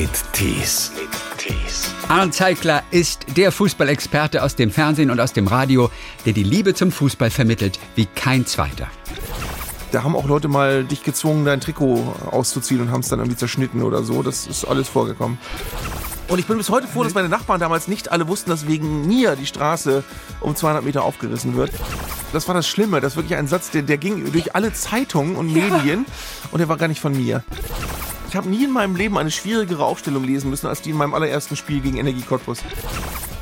mit Tees. Arndt Zeigler ist der Fußballexperte aus dem Fernsehen und aus dem Radio, der die Liebe zum Fußball vermittelt wie kein zweiter. Da haben auch Leute mal dich gezwungen, dein Trikot auszuziehen und haben es dann irgendwie zerschnitten oder so. Das ist alles vorgekommen. Und ich bin bis heute froh, dass meine Nachbarn damals nicht alle wussten, dass wegen mir die Straße um 200 Meter aufgerissen wird. Das war das Schlimme. Das ist wirklich ein Satz, der, der ging durch alle Zeitungen und Medien und der war gar nicht von mir. Ich habe nie in meinem Leben eine schwierigere Aufstellung lesen müssen als die in meinem allerersten Spiel gegen Energie Cottbus.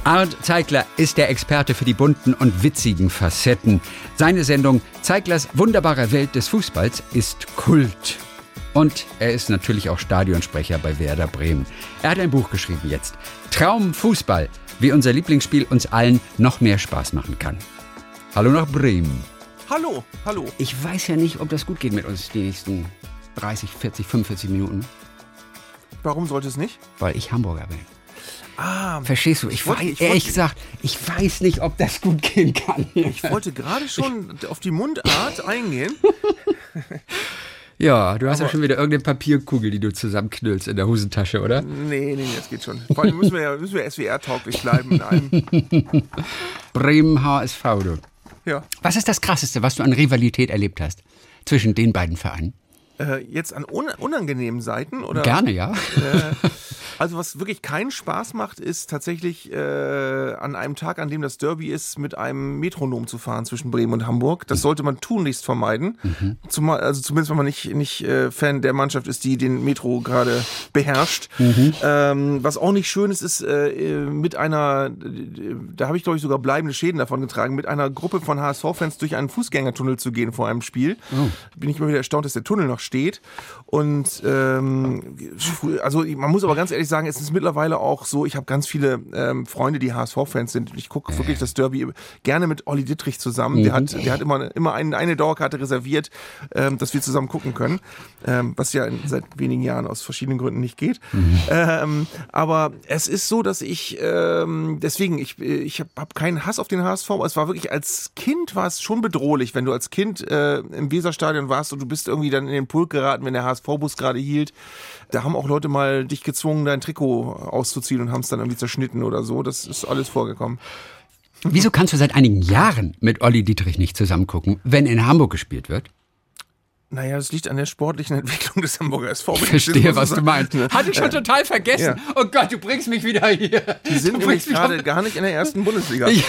Arndt Zeigler ist der Experte für die bunten und witzigen Facetten. Seine Sendung Zeiglers wunderbare Welt des Fußballs ist Kult. Und er ist natürlich auch Stadionsprecher bei Werder Bremen. Er hat ein Buch geschrieben jetzt. Traum Fußball, wie unser Lieblingsspiel uns allen noch mehr Spaß machen kann. Hallo nach Bremen. Hallo, hallo. Ich weiß ja nicht, ob das gut geht mit uns die nächsten 30, 40, 45 Minuten, Warum sollte es nicht? weil ich Hamburger bin. Ah, Verstehst du? Ich, wollte- weiß, ich wollte- ehrlich gesagt, ich weiß nicht, ob das gut gehen kann. ich wollte gerade schon auf die Mundart eingehen. Ja, du hast ja Aber- schon wieder irgendeine Papierkugel, die du zusammenknüllst in der Hosentasche, oder? Nee, nee, das geht schon. Vor allem müssen wir ja müssen wir SWR-tauglich bleiben in einem. Bremen HSV, du. Ja. Was ist das Krasseste, was du an Rivalität erlebt hast zwischen den beiden Vereinen? Äh, jetzt an un unangenehmen Seiten oder? Gerne, ja. Also was wirklich keinen Spaß macht, ist tatsächlich äh, an einem Tag, an dem das Derby ist, mit einem Metronom zu fahren zwischen Bremen und Hamburg. Das sollte man tunlichst vermeiden. Zumal, also zumindest wenn man nicht, nicht äh, Fan der Mannschaft ist, die den Metro gerade beherrscht. Ähm, was auch nicht schön ist, ist äh, äh, mit einer, da habe ich glaube ich sogar bleibende Schäden davon getragen, mit einer Gruppe von HSV-Fans durch einen Fußgängertunnel zu gehen vor einem Spiel. Bin ich immer wieder erstaunt, dass der Tunnel noch steht. Und ähm, also man muss aber ganz ehrlich sagen, es ist mittlerweile auch so, ich habe ganz viele ähm, Freunde, die HSV-Fans sind. Ich gucke wirklich das Derby gerne mit Olli Dittrich zusammen. Der hat, der hat immer, immer ein, eine Dauerkarte reserviert, ähm, dass wir zusammen gucken können. Ähm, was ja in, seit wenigen Jahren aus verschiedenen Gründen nicht geht. Ähm, aber es ist so, dass ich ähm, deswegen, ich, ich habe hab keinen Hass auf den HSV, aber es war wirklich als Kind war es schon bedrohlich, wenn du als Kind äh, im Weserstadion warst und du bist irgendwie dann in den Pulk geraten, wenn der HSV-Bus gerade hielt. Da haben auch Leute mal dich gezwungen, dein Trikot auszuziehen und haben es dann irgendwie zerschnitten oder so. Das ist alles vorgekommen. Wieso kannst du seit einigen Jahren mit Olli Dietrich nicht zusammen gucken, wenn in Hamburg gespielt wird? Naja, es liegt an der sportlichen Entwicklung des Hamburger SV. Ich verstehe, was du meinst. Ne? Hatte ich schon total vergessen. ja. Oh Gott, du bringst mich wieder hier. Die sind nämlich bringst mich gerade gar nicht in der ersten Bundesliga. Ich,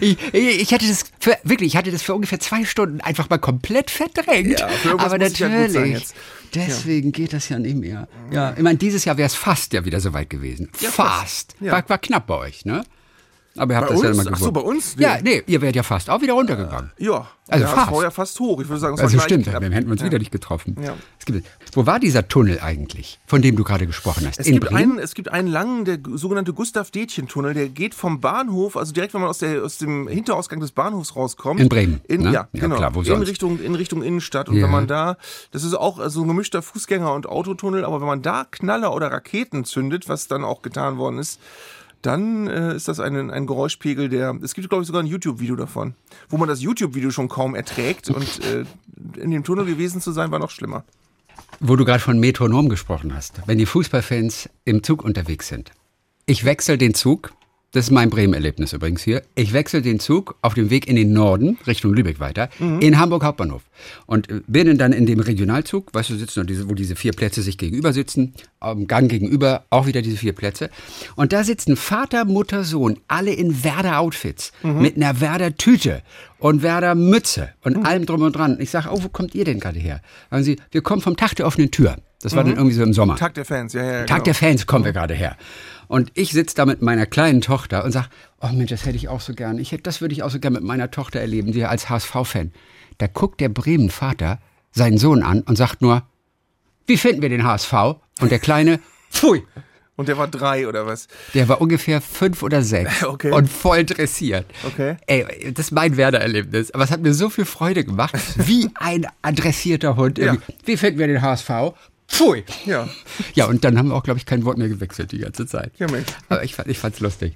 ich, ich, ich hatte das für, wirklich, ich hatte das für ungefähr zwei Stunden einfach mal komplett verdrängt. Ja, Aber ja natürlich. jetzt. Deswegen geht das ja nicht mehr. Ja, ich meine, dieses Jahr wäre es fast ja wieder soweit gewesen. Ja, fast. fast. Ja. War, war knapp bei euch, ne? Aber ihr habt Bei das ja uns? immer Ach so, gewonnen. bei uns? Ja, nee, ihr wärt ja fast auch wieder runtergegangen. Ja, Also der fast. Ja fast hoch. Ich würde sagen, es war Also gleich stimmt, dann hätten wir uns Ja. wieder nicht getroffen. Ja. Es gibt, wo war dieser Tunnel eigentlich, von dem du gerade gesprochen hast? Es In gibt, Bremen? einen, es gibt einen langen, der sogenannte Gustav-Detjen-Tunnel, der geht vom Bahnhof, also direkt, wenn man aus, der, aus dem Hinterausgang des Bahnhofs rauskommt. In Bremen, In, ne? Ja, Ja, genau. klar, wo in? Richtung, in Richtung Innenstadt. Und Ja. wenn man da, das ist auch so ein gemischter Fußgänger- und Autotunnel, aber wenn man da Knaller oder Raketen zündet, was dann auch getan worden ist, dann äh, ist das ein, ein Geräuschpegel, der. Es gibt, glaube ich, sogar ein YouTube-Video davon, wo man das YouTube-Video schon kaum erträgt. Und äh, in dem Tunnel gewesen zu sein, war noch schlimmer. Wo du gerade von Metronom gesprochen hast, wenn die Fußballfans im Zug unterwegs sind. Ich wechsle den Zug, das ist mein Bremen-Erlebnis übrigens hier. Ich wechsle den Zug auf dem Weg in den Norden, Richtung Lübeck weiter, in Hamburg Hauptbahnhof. Und äh, bin dann in dem Regionalzug, weißt du, sitzen, diese, wo diese vier Plätze sich gegenüber sitzen, am Gang gegenüber auch wieder diese vier Plätze. Und da sitzen Vater, Mutter, Sohn, alle in Werder-Outfits, mit einer Werder-Tüte und Werder-Mütze und allem drum und dran. Ich sage, oh, wo kommt ihr denn gerade her? Sagen sie, wir kommen vom Tag der offenen Tür. Das war dann irgendwie so im Sommer. Tag der Fans, ja, ja. Tag genau. der Fans kommen wir gerade her. Und ich sitze da mit meiner kleinen Tochter und sage, oh Mensch, das hätte ich auch so gern. Ich hätte, das würde ich auch so gern mit meiner Tochter erleben, die als HSV-Fan. Da guckt der Bremen-Vater seinen Sohn an und sagt nur, wie finden wir den HSV? Und der Kleine, pfui, Und der war drei oder was? der war ungefähr fünf oder sechs Okay. und voll dressiert. Okay. Ey, das ist mein Werder-Erlebnis. Aber es hat mir so viel Freude gemacht, wie ein adressierter Hund. Ja. Wie finden wir den HSV? Pfui. Ja. Ja, und dann haben wir auch, glaube ich, kein Wort mehr gewechselt die ganze Zeit. Ja, Mensch. Aber ich, fand- ich fand's lustig.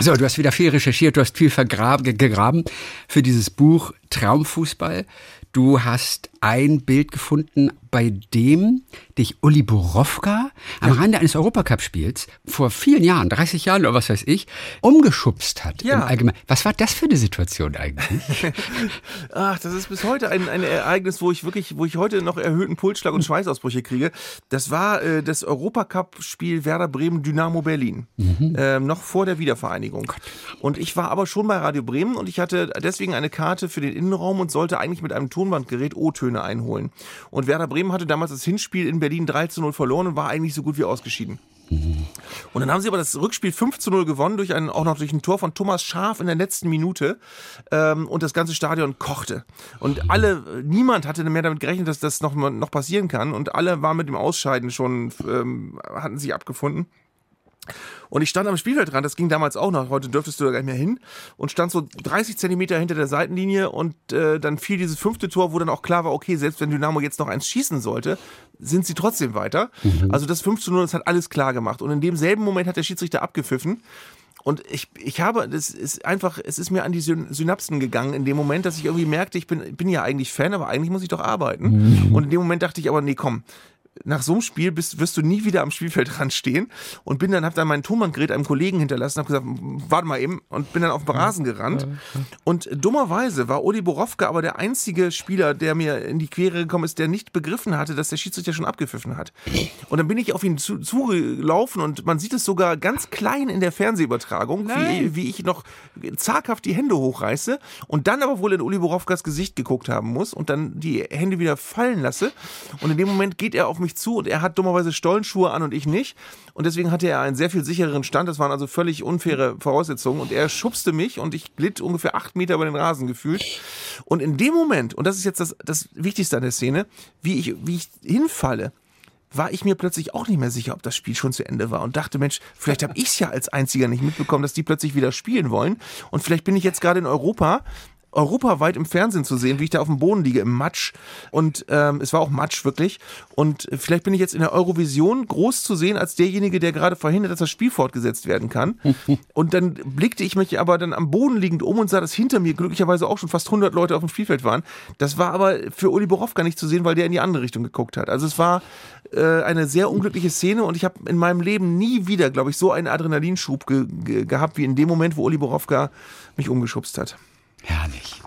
So, du hast wieder viel recherchiert, du hast viel vergrab- ge- gegraben für dieses Buch Traumfußball. Du hast ein Bild gefunden, bei dem dich Uli Borowka am Rande eines Europacup-Spiels vor vielen Jahren, 30 Jahren oder was weiß ich, umgeschubst hat. Ja. Im Allgemeinen. Was war das für eine Situation eigentlich? Ach, das ist bis heute ein, ein Ereignis, wo ich wirklich, wo ich heute noch erhöhten Pulsschlag und Schweißausbrüche kriege. Das war äh, das Europacup-Spiel Werder Bremen Dynamo Berlin. Ähm, noch vor der Wiedervereinigung. Und ich war aber schon bei Radio Bremen und ich hatte deswegen eine Karte für den Innenraum und sollte eigentlich mit einem Tonbandgerät O-Töne einholen. Und Werder Bremen hatte damals das Hinspiel in Berlin 3 zu 0 verloren und war eigentlich so gut wie ausgeschieden. Und dann haben sie aber das Rückspiel 5 zu 0 gewonnen, durch einen, auch noch durch ein Tor von Thomas Schaf in der letzten Minute. Ähm, und das ganze Stadion kochte. Und alle, niemand hatte mehr damit gerechnet, dass das noch, noch passieren kann. Und alle waren mit dem Ausscheiden schon, ähm, hatten sich abgefunden. Und ich stand am Spielfeldrand, das ging damals auch noch, heute dürftest du da gar nicht mehr hin, und stand so 30 Zentimeter hinter der Seitenlinie und äh, dann fiel dieses fünfte Tor, wo dann auch klar war, okay, selbst wenn Dynamo jetzt noch eins schießen sollte, sind sie trotzdem weiter. Also das 5 zu 0, das hat alles klar gemacht. Und in demselben Moment hat der Schiedsrichter abgepfiffen. Und ich, ich habe, das ist einfach, es ist mir an die Syn Synapsen gegangen in dem Moment, dass ich irgendwie merkte, ich bin, bin ja eigentlich Fan, aber eigentlich muss ich doch arbeiten. Und in dem Moment dachte ich aber, nee, komm, nach so einem Spiel bist, wirst du nie wieder am Spielfeldrand stehen und bin dann, hab dann mein Tonbandgerät einem Kollegen hinterlassen, hab gesagt, warte mal eben und bin dann auf den Rasen gerannt. Und dummerweise war Uli Borowka aber der einzige Spieler, der mir in die Quere gekommen ist, der nicht begriffen hatte, dass der Schiedsrichter schon abgepfiffen hat. Und dann bin ich auf ihn zu, zugelaufen und man sieht es sogar ganz klein in der Fernsehübertragung, wie, wie ich noch zaghaft die Hände hochreiße und dann aber wohl in Uli Borowkas Gesicht geguckt haben muss und dann die Hände wieder fallen lasse. Und in dem Moment geht er auf mich zu und er hat dummerweise Stollenschuhe an und ich nicht. Und deswegen hatte er einen sehr viel sichereren Stand. Das waren also völlig unfaire Voraussetzungen. Und er schubste mich und ich glitt ungefähr acht Meter über den Rasen gefühlt. Und in dem Moment, und das ist jetzt das, das Wichtigste an der Szene, wie ich, wie ich hinfalle, war ich mir plötzlich auch nicht mehr sicher, ob das Spiel schon zu Ende war und dachte, Mensch, vielleicht habe ich es ja als einziger nicht mitbekommen, dass die plötzlich wieder spielen wollen. Und vielleicht bin ich jetzt gerade in Europa europaweit im Fernsehen zu sehen, wie ich da auf dem Boden liege im Matsch. Und ähm, es war auch Matsch wirklich. Und vielleicht bin ich jetzt in der Eurovision groß zu sehen als derjenige, der gerade verhindert, dass das Spiel fortgesetzt werden kann. und dann blickte ich mich aber dann am Boden liegend um und sah, dass hinter mir glücklicherweise auch schon fast 100 Leute auf dem Spielfeld waren. Das war aber für Uli Borowka nicht zu sehen, weil der in die andere Richtung geguckt hat. Also es war äh, eine sehr unglückliche Szene und ich habe in meinem Leben nie wieder, glaube ich, so einen Adrenalinschub ge ge gehabt wie in dem Moment, wo Uli Borowka mich umgeschubst hat. Herrlich.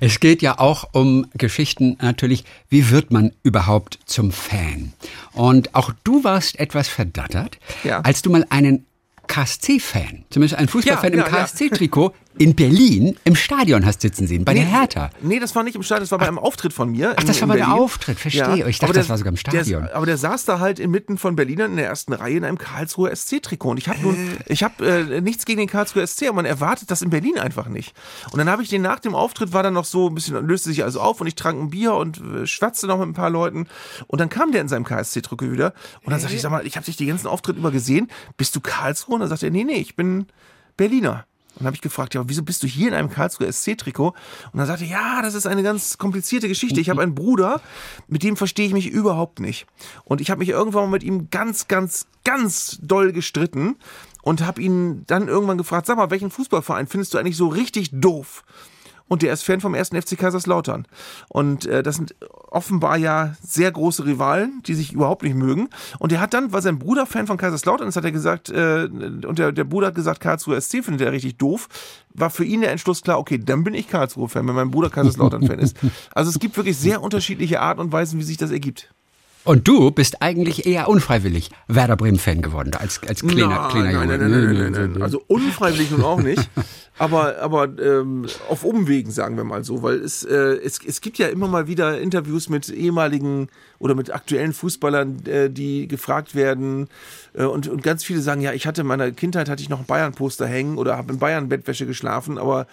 Es geht ja auch um Geschichten natürlich, wie wird man überhaupt zum Fan? Und auch du warst etwas verdattert, Ja. als du mal einen KSC-Fan, zumindest einen Fußballfan Ja, im ja, ja. KSC-Trikot in Berlin im Stadion hast sitzen sehen, bei der Hertha. Nee, das war nicht im Stadion, das war bei einem Auftritt von mir. Ach, in- das war bei der. Auftritt, verstehe. Ich dachte, aber das war sogar im Stadion. Der, aber der saß da halt inmitten von Berlinern in der ersten Reihe in einem Karlsruher SC-Trikot. Und ich habe nun, ich habe äh, nichts gegen den Karlsruher SC, aber man erwartet das in Berlin einfach nicht. Und dann habe ich den nach dem Auftritt war dann noch so ein bisschen, löste sich also auf und ich trank ein Bier und äh, schwatzte noch mit ein paar Leuten. Und dann kam der in seinem KSC-Trikot wieder. Und dann sagte ich, sag mal, ich habe dich die ganzen Auftritte über gesehen. Bist du Karlsruhe? Und dann sagt er, nee, nee, ich bin Berliner. Und dann habe ich gefragt, ja, wieso bist du hier in einem Karlsruher SC-Trikot? Und dann sagte ja, das ist eine ganz komplizierte Geschichte. Ich habe einen Bruder, mit dem verstehe ich mich überhaupt nicht. Und ich habe mich irgendwann mal mit ihm ganz, ganz, ganz doll gestritten und habe ihn dann irgendwann gefragt, sag mal, welchen Fußballverein findest du eigentlich so richtig doof? Und der ist Fan vom ersten FC Kaiserslautern. Und äh, das sind offenbar ja sehr große Rivalen, die sich überhaupt nicht mögen. Und der hat dann, war sein Bruder Fan von Kaiserslautern, das hat er gesagt, äh, und der, der Bruder hat gesagt, Karlsruhe SC findet er richtig doof. War für ihn der Entschluss klar, okay, dann bin ich Karlsruhe-Fan, wenn mein Bruder Kaiserslautern-Fan ist. Also es gibt wirklich sehr unterschiedliche Arten und Weisen, wie sich das ergibt. Und du bist eigentlich eher unfreiwillig Werder Bremen-Fan geworden, als, als kleiner, kleiner nein, Junge. nein, nein, nein, nein, nein. Also unfreiwillig nun auch nicht. aber aber ähm, auf Umwegen, sagen wir mal so. Weil es, äh, es, es gibt ja immer mal wieder Interviews mit ehemaligen oder mit aktuellen Fußballern, äh, die gefragt werden. Äh, und, und ganz viele sagen, ja, ich hatte in meiner Kindheit hatte ich noch ein Bayern-Poster hängen oder habe in Bayern-Bettwäsche geschlafen, aber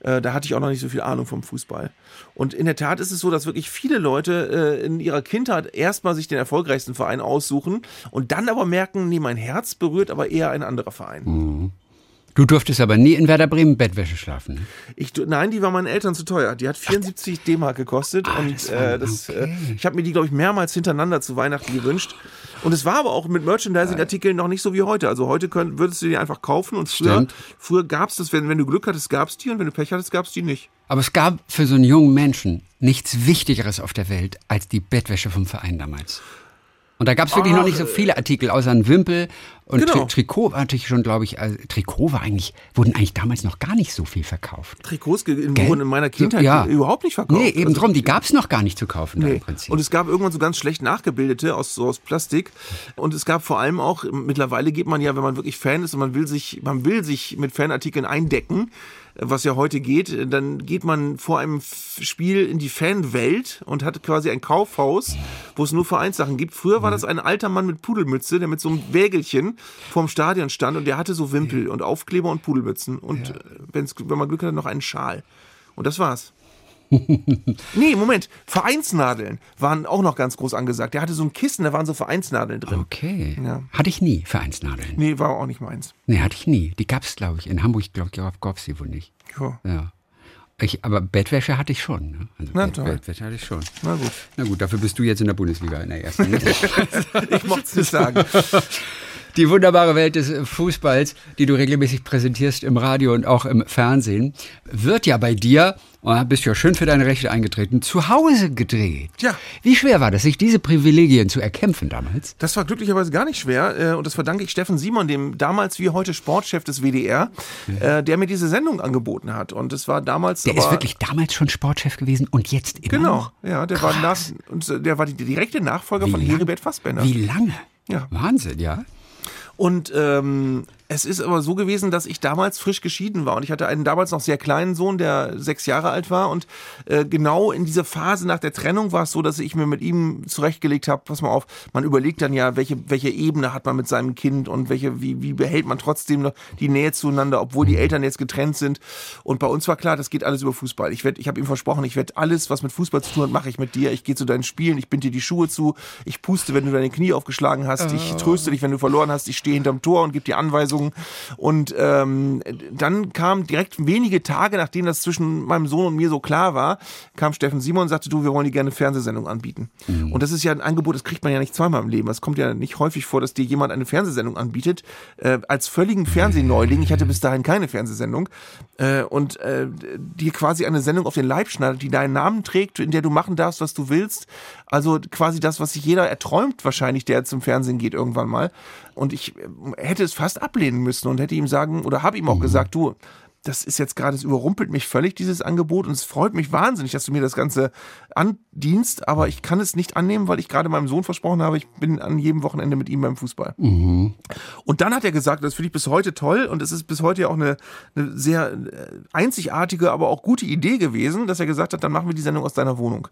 äh, da hatte ich auch noch nicht so viel Ahnung vom Fußball. Und in der Tat ist es so, dass wirklich viele Leute äh, in ihrer Kindheit erstmal sich den erfolgreichsten Verein aussuchen und dann aber merken, nee, mein Herz berührt aber eher ein anderer Verein. Du durftest aber nie in Werder Bremen Bettwäsche schlafen. Ne? Ich, nein, die war meinen Eltern zu teuer. Die hat 74 D-Mark gekostet ah, und das war, äh, das, okay. äh, ich habe mir die, glaube ich, mehrmals hintereinander zu Weihnachten gewünscht. Und es war aber auch mit Merchandising-Artikeln noch nicht so wie heute. Also heute könnt, würdest du die einfach kaufen und früher, früher gab es das, wenn, wenn du Glück hattest, gab es die und wenn du Pech hattest, gab es die nicht. Aber es gab für so einen jungen Menschen nichts Wichtigeres auf der Welt als die Bettwäsche vom Verein damals. Und da gab es wirklich Ach, noch nicht so viele Artikel, außer ein Wimpel und genau. Tri Trikot hatte ich schon, glaube ich, also Trikot war eigentlich, wurden eigentlich damals noch gar nicht so viel verkauft. Trikots wurden in meiner Kindheit ja. überhaupt nicht verkauft. Nee, eben also, drum, die gab es noch gar nicht zu kaufen nee. im Prinzip. Und es gab irgendwann so ganz schlecht nachgebildete aus, so aus Plastik. Und es gab vor allem auch, mittlerweile geht man ja, wenn man wirklich Fan ist und man will sich, man will sich mit Fanartikeln eindecken, was ja heute geht, dann geht man vor einem Spiel in die Fanwelt und hat quasi ein Kaufhaus, wo es nur Vereinssachen gibt. Früher war das ein alter Mann mit Pudelmütze, der mit so einem Wägelchen vorm Stadion stand und der hatte so Wimpel und Aufkleber und Pudelmützen und ja. Äh, wenn man Glück hatte, noch einen Schal. Und das war's. Nee, Moment. Vereinsnadeln waren auch noch ganz groß angesagt. Der hatte so ein Kissen, da waren so Vereinsnadeln drin. Okay. Ja. Hatte ich nie, Vereinsnadeln. Nee, war auch nicht meins. Nee, hatte ich nie. Die gab es, glaube ich. In Hamburg, glaube ich, es sie wohl nicht. Ja. ja. Ich, aber Bettwäsche hatte ich schon. Ne? Also Na, Bett, toll. Bettwäsche hatte ich schon. Na gut. Na gut, dafür bist du jetzt in der Bundesliga in der ersten. ich mochte es nicht sagen. Die wunderbare Welt des Fußballs, die du regelmäßig präsentierst im Radio und auch im Fernsehen, wird ja bei dir und bist ja schön für deine Rechte eingetreten, zu Hause gedreht. Ja. Wie schwer war das, sich diese Privilegien zu erkämpfen damals? Das war glücklicherweise gar nicht schwer äh, und das verdanke ich Steffen Simon, dem damals wie heute Sportchef des WDR, ja. Äh, der mir diese Sendung angeboten hat. Und das war damals. Der ist wirklich damals schon Sportchef gewesen und jetzt immer Genau, noch? ja, der war, nach, und der war die direkte Nachfolger wie von Heribert Fassbender. Wie lange? Ja. Wahnsinn, ja. Und ähm, es ist aber so gewesen, dass ich damals frisch geschieden war und ich hatte einen damals noch sehr kleinen Sohn, der sechs Jahre alt war und äh, genau in dieser Phase nach der Trennung war es so, dass ich mir mit ihm zurechtgelegt habe, pass mal auf, man überlegt dann ja, welche, welche Ebene hat man mit seinem Kind und welche, wie, wie behält man trotzdem noch die Nähe zueinander, obwohl die Eltern jetzt getrennt sind. Und bei uns war klar, das geht alles über Fußball. Ich, werd, ich habe ihm versprochen, ich werde alles, was mit Fußball zu tun hat, mache ich mit dir. Ich gehe zu deinen Spielen, ich binde dir die Schuhe zu, ich puste, wenn du deine Knie aufgeschlagen hast, ich tröste dich, wenn du verloren hast, ich stehe hinterm Tor und gebe dir Anweisungen. Und ähm, dann kam direkt wenige Tage, nachdem das zwischen meinem Sohn und mir so klar war, kam Steffen Simon und sagte, du, wir wollen dir gerne eine Fernsehsendung anbieten. Mhm. Und das ist ja ein Angebot, das kriegt man ja nicht zweimal im Leben. Es kommt ja nicht häufig vor, dass dir jemand eine Fernsehsendung anbietet. Äh, als völligen Fernsehneuling, ich hatte bis dahin keine Fernsehsendung, äh, und äh, dir quasi eine Sendung auf den Leib schneidet, die deinen Namen trägt, in der du machen darfst, was du willst. Also quasi das, was sich jeder erträumt wahrscheinlich, der zum Fernsehen geht irgendwann mal. Und ich äh, hätte es fast ablehnen müssen und hätte ihm sagen, oder habe ihm auch mhm. gesagt, du, das ist jetzt gerade, es überrumpelt mich völlig, dieses Angebot. Und es freut mich wahnsinnig, dass du mir das Ganze andienst. Aber ich kann es nicht annehmen, weil ich gerade meinem Sohn versprochen habe, ich bin an jedem Wochenende mit ihm beim Fußball. Mhm. Und dann hat er gesagt, das finde ich bis heute toll. Und es ist bis heute ja auch eine, eine sehr äh, einzigartige, aber auch gute Idee gewesen, dass er gesagt hat, dann machen wir die Sendung aus deiner Wohnung.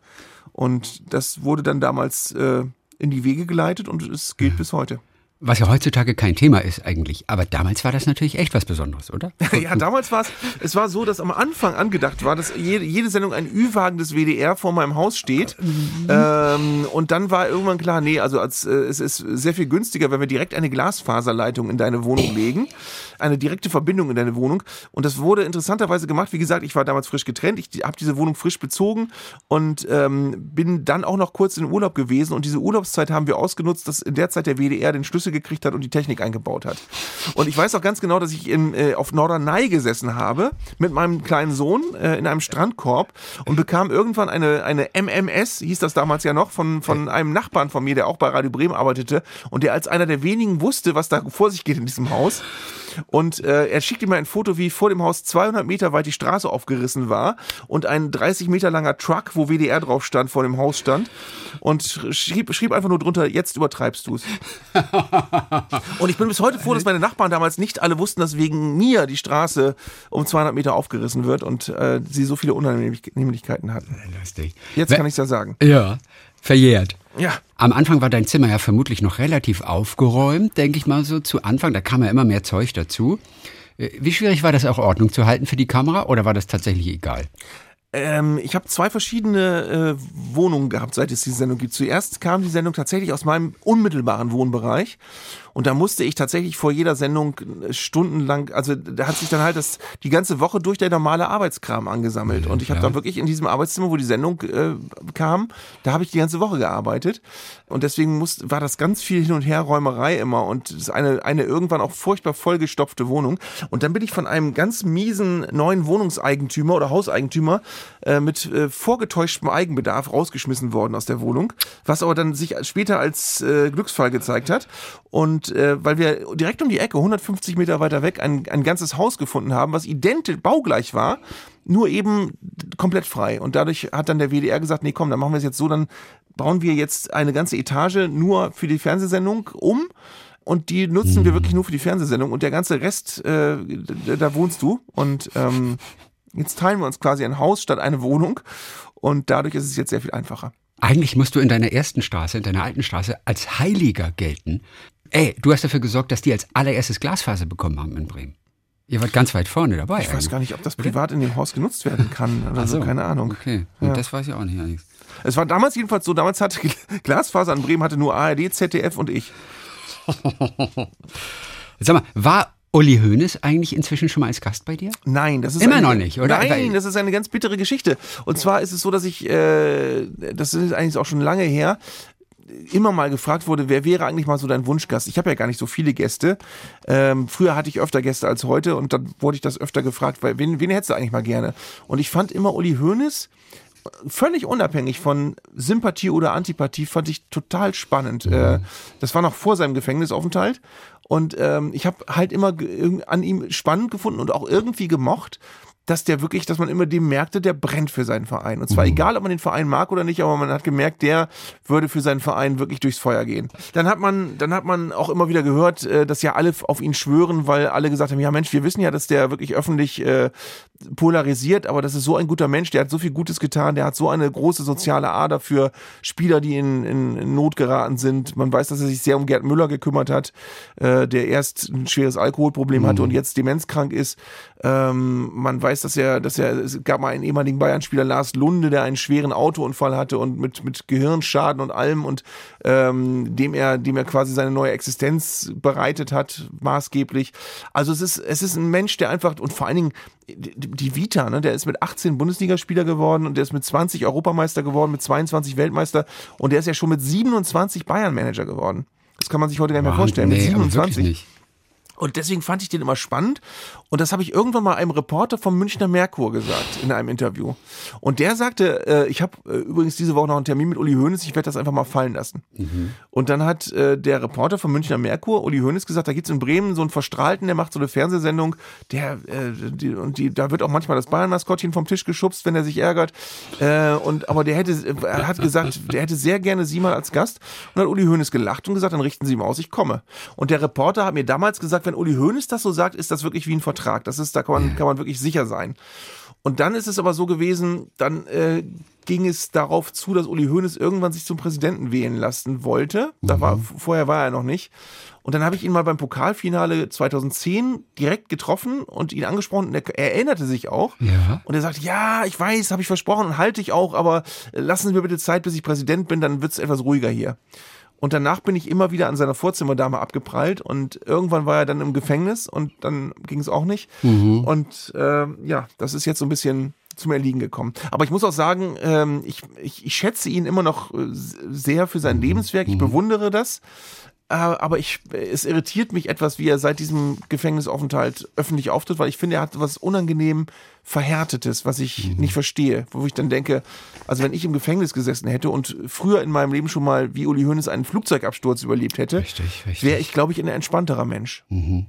Und das wurde dann damals äh, in die Wege geleitet und es gilt bis heute. Was ja heutzutage kein Thema ist eigentlich. Aber damals war das natürlich echt was Besonderes, oder? ja, damals war es, es war so, dass am Anfang angedacht war, dass jede, jede Sendung ein Ü-Wagen des WDR vor meinem Haus steht. Mhm. Ähm, und dann war irgendwann klar, nee, also als, äh, es ist sehr viel günstiger, wenn wir direkt eine Glasfaserleitung in deine Wohnung legen. Eine direkte Verbindung in deine Wohnung. Und das wurde interessanterweise gemacht. Wie gesagt, ich war damals frisch getrennt. Ich habe diese Wohnung frisch bezogen und ähm, bin dann auch noch kurz in Urlaub gewesen. Und diese Urlaubszeit haben wir ausgenutzt, dass in der Zeit der WDR den Schlüssel Schlüssel gekriegt hat und die Technik eingebaut hat. Und ich weiß auch ganz genau, dass ich in, äh, auf Norderney gesessen habe mit meinem kleinen Sohn äh, in einem Strandkorb und bekam irgendwann eine, eine MMS, hieß das damals ja noch, von, von einem Nachbarn von mir, der auch bei Radio Bremen arbeitete und der als einer der wenigen wusste, was da vor sich geht in diesem Haus. Und äh, er schickte mir ein Foto, wie vor dem Haus 200 Meter weit die Straße aufgerissen war und ein 30 Meter langer Truck, wo WDR drauf stand, vor dem Haus stand und schrieb, schrieb einfach nur drunter, jetzt übertreibst du es. und ich bin bis heute froh, dass meine Nachbarn damals nicht alle wussten, dass wegen mir die Straße um 200 Meter aufgerissen wird und äh, sie so viele Unannehmlichkeiten hatten. Lustig. Jetzt kann ich es ja sagen. Ja, verjährt. Ja. Am Anfang war dein Zimmer ja vermutlich noch relativ aufgeräumt, denke ich mal so zu Anfang. Da kam ja immer mehr Zeug dazu. Äh, wie schwierig war das auch Ordnung zu halten für die Kamera oder war das tatsächlich egal? Ähm, ich habe zwei verschiedene äh, Wohnungen gehabt, seit es diese Sendung gibt. Zuerst kam die Sendung tatsächlich aus meinem unmittelbaren Wohnbereich. Und da musste ich tatsächlich vor jeder Sendung äh, stundenlang, also da hat sich dann halt das die ganze Woche durch der normale Arbeitskram angesammelt. Und ich habe ja. dann wirklich in diesem Arbeitszimmer, wo die Sendung äh, kam, da habe ich die ganze Woche gearbeitet. Und deswegen muss, war das ganz viel Hin- und Herräumerei immer. Und es ist eine, eine irgendwann auch furchtbar vollgestopfte Wohnung. Und dann bin ich von einem ganz miesen neuen Wohnungseigentümer oder Hauseigentümer äh, mit äh, vorgetäuschtem Eigenbedarf rausgeschmissen worden aus der Wohnung. Was aber dann sich später als äh, Glücksfall gezeigt hat. Und äh, weil wir direkt um die Ecke, 150 Meter weiter weg, ein, ein ganzes Haus gefunden haben, was identisch baugleich war, nur eben komplett frei. Und dadurch hat dann der WDR gesagt, nee, komm, dann machen wir es jetzt so, dann bauen wir jetzt eine ganze Etage nur für die Fernsehsendung um und die nutzen wir wirklich nur für die Fernsehsendung und der ganze Rest, äh, da wohnst du und ähm, jetzt teilen wir uns quasi ein Haus statt eine Wohnung und dadurch ist es jetzt sehr viel einfacher. Eigentlich musst du in deiner ersten Straße, in deiner alten Straße, als Heiliger gelten. Ey, du hast dafür gesorgt, dass die als allererstes Glasfaser bekommen haben in Bremen. Ihr wart ganz weit vorne dabei. Ich weiß gar nicht, ob das privat in dem Haus genutzt werden kann oder so, so, keine Ahnung. Okay, und ja. das weiß ich auch nicht eigentlich. Es war damals jedenfalls so, damals hatte Glasfaser in Bremen hatte nur ARD, ZDF und ich. Sag mal, war Uli Hoeneß eigentlich inzwischen schon mal als Gast bei dir? Nein, das ist immer eine, noch nicht, oder? Nein, das ist eine ganz bittere Geschichte. Und zwar ist es so, dass ich, äh, das ist eigentlich auch schon lange her, immer mal gefragt wurde, wer wäre eigentlich mal so dein Wunschgast? Ich habe ja gar nicht so viele Gäste. Ähm, früher hatte ich öfter Gäste als heute und dann wurde ich das öfter gefragt, weil wen, wen hättest du eigentlich mal gerne? Und ich fand immer Uli Hoeneß völlig unabhängig von Sympathie oder Antipathie, fand ich total spannend. Mhm. Äh, das war noch vor seinem Gefängnisaufenthalt. Und ähm, ich habe halt immer an ihm spannend gefunden und auch irgendwie gemocht, dass der wirklich, dass man immer dem merkte, der brennt für seinen Verein. Und zwar mhm. egal, ob man den Verein mag oder nicht, aber man hat gemerkt, der würde für seinen Verein wirklich durchs Feuer gehen. Dann hat man, dann hat man auch immer wieder gehört, äh, dass ja alle auf ihn schwören, weil alle gesagt haben, ja Mensch, wir wissen ja, dass der wirklich öffentlich äh, polarisiert, aber das ist so ein guter Mensch, der hat so viel Gutes getan, der hat so eine große soziale Ader für Spieler, die in, in, in Not geraten sind. Man weiß, dass er sich sehr um Gerd Müller gekümmert hat, äh, der erst ein schweres Alkoholproblem mhm. hatte und jetzt demenzkrank ist. Ähm, man weiß, dass er, dass er, es gab mal einen ehemaligen Bayern-Spieler, Lars Lunde, der einen schweren Autounfall hatte und mit, mit Gehirnschaden und allem und ähm, dem er, dem er quasi seine neue Existenz bereitet hat, maßgeblich. Also es ist, es ist ein Mensch, der einfach und vor allen Dingen die Vita, ne, der ist mit 18 Bundesligaspieler geworden und der ist mit 20 Europameister geworden, mit 22 Weltmeister und der ist ja schon mit 27 Bayern-Manager geworden. Das kann man sich heute gar nicht mehr vorstellen. Nee, mit 27. Und deswegen fand ich den immer spannend. Und das habe ich irgendwann mal einem Reporter vom Münchner Merkur gesagt in einem Interview. Und der sagte, äh, ich habe äh, übrigens diese Woche noch einen Termin mit Uli Hoeneß, ich werde das einfach mal fallen lassen. Mhm. Und dann hat äh, der Reporter vom Münchner Merkur, Uli Hoeneß, gesagt, da gibt's in Bremen so einen Verstrahlten, der macht so eine Fernsehsendung, der äh, die, und die, da wird auch manchmal das Bayern-Maskottchen vom Tisch geschubst, wenn er sich ärgert. Äh, und aber der hätte, er hat gesagt, der hätte sehr gerne Sie mal als Gast. Und dann hat Uli Hoeneß gelacht und gesagt, dann richten Sie ihm aus, ich komme. Und der Reporter hat mir damals gesagt, wenn Uli Hoeneß das so sagt, ist das wirklich wie ein Vertrag. Das ist, da kann man, kann man wirklich sicher sein. Und dann ist es aber so gewesen, dann äh, ging es darauf zu, dass Uli Hoeneß irgendwann sich zum Präsidenten wählen lassen wollte. Da war, mhm. vorher war er noch nicht. Und dann habe ich ihn mal beim Pokalfinale 2010 direkt getroffen und ihn angesprochen. Und er, er erinnerte sich auch. Ja. Und er sagt, ja, ich weiß, habe ich versprochen und halte ich auch, aber lassen Sie mir bitte Zeit, bis ich Präsident bin, dann wird es etwas ruhiger hier. Und danach bin ich immer wieder an seiner Vorzimmerdame abgeprallt und irgendwann war er dann im Gefängnis und dann ging es auch nicht. Mhm. Und äh, ja, das ist jetzt so ein bisschen zum Erliegen gekommen. Aber ich muss auch sagen, ähm, ich, ich, ich schätze ihn immer noch äh, sehr für sein. Lebenswerk. Ich mhm. bewundere das. Äh, aber ich, es irritiert mich etwas, wie er seit diesem Gefängnisaufenthalt öffentlich auftritt, weil ich finde, er hat was unangenehm Verhärtetes, was ich mhm. nicht verstehe. Wo ich dann denke, also wenn ich im Gefängnis gesessen hätte und früher in meinem Leben schon mal wie Uli Hoeneß einen Flugzeugabsturz überlebt hätte, wäre ich, glaube ich, ein entspannterer Mensch. Mhm.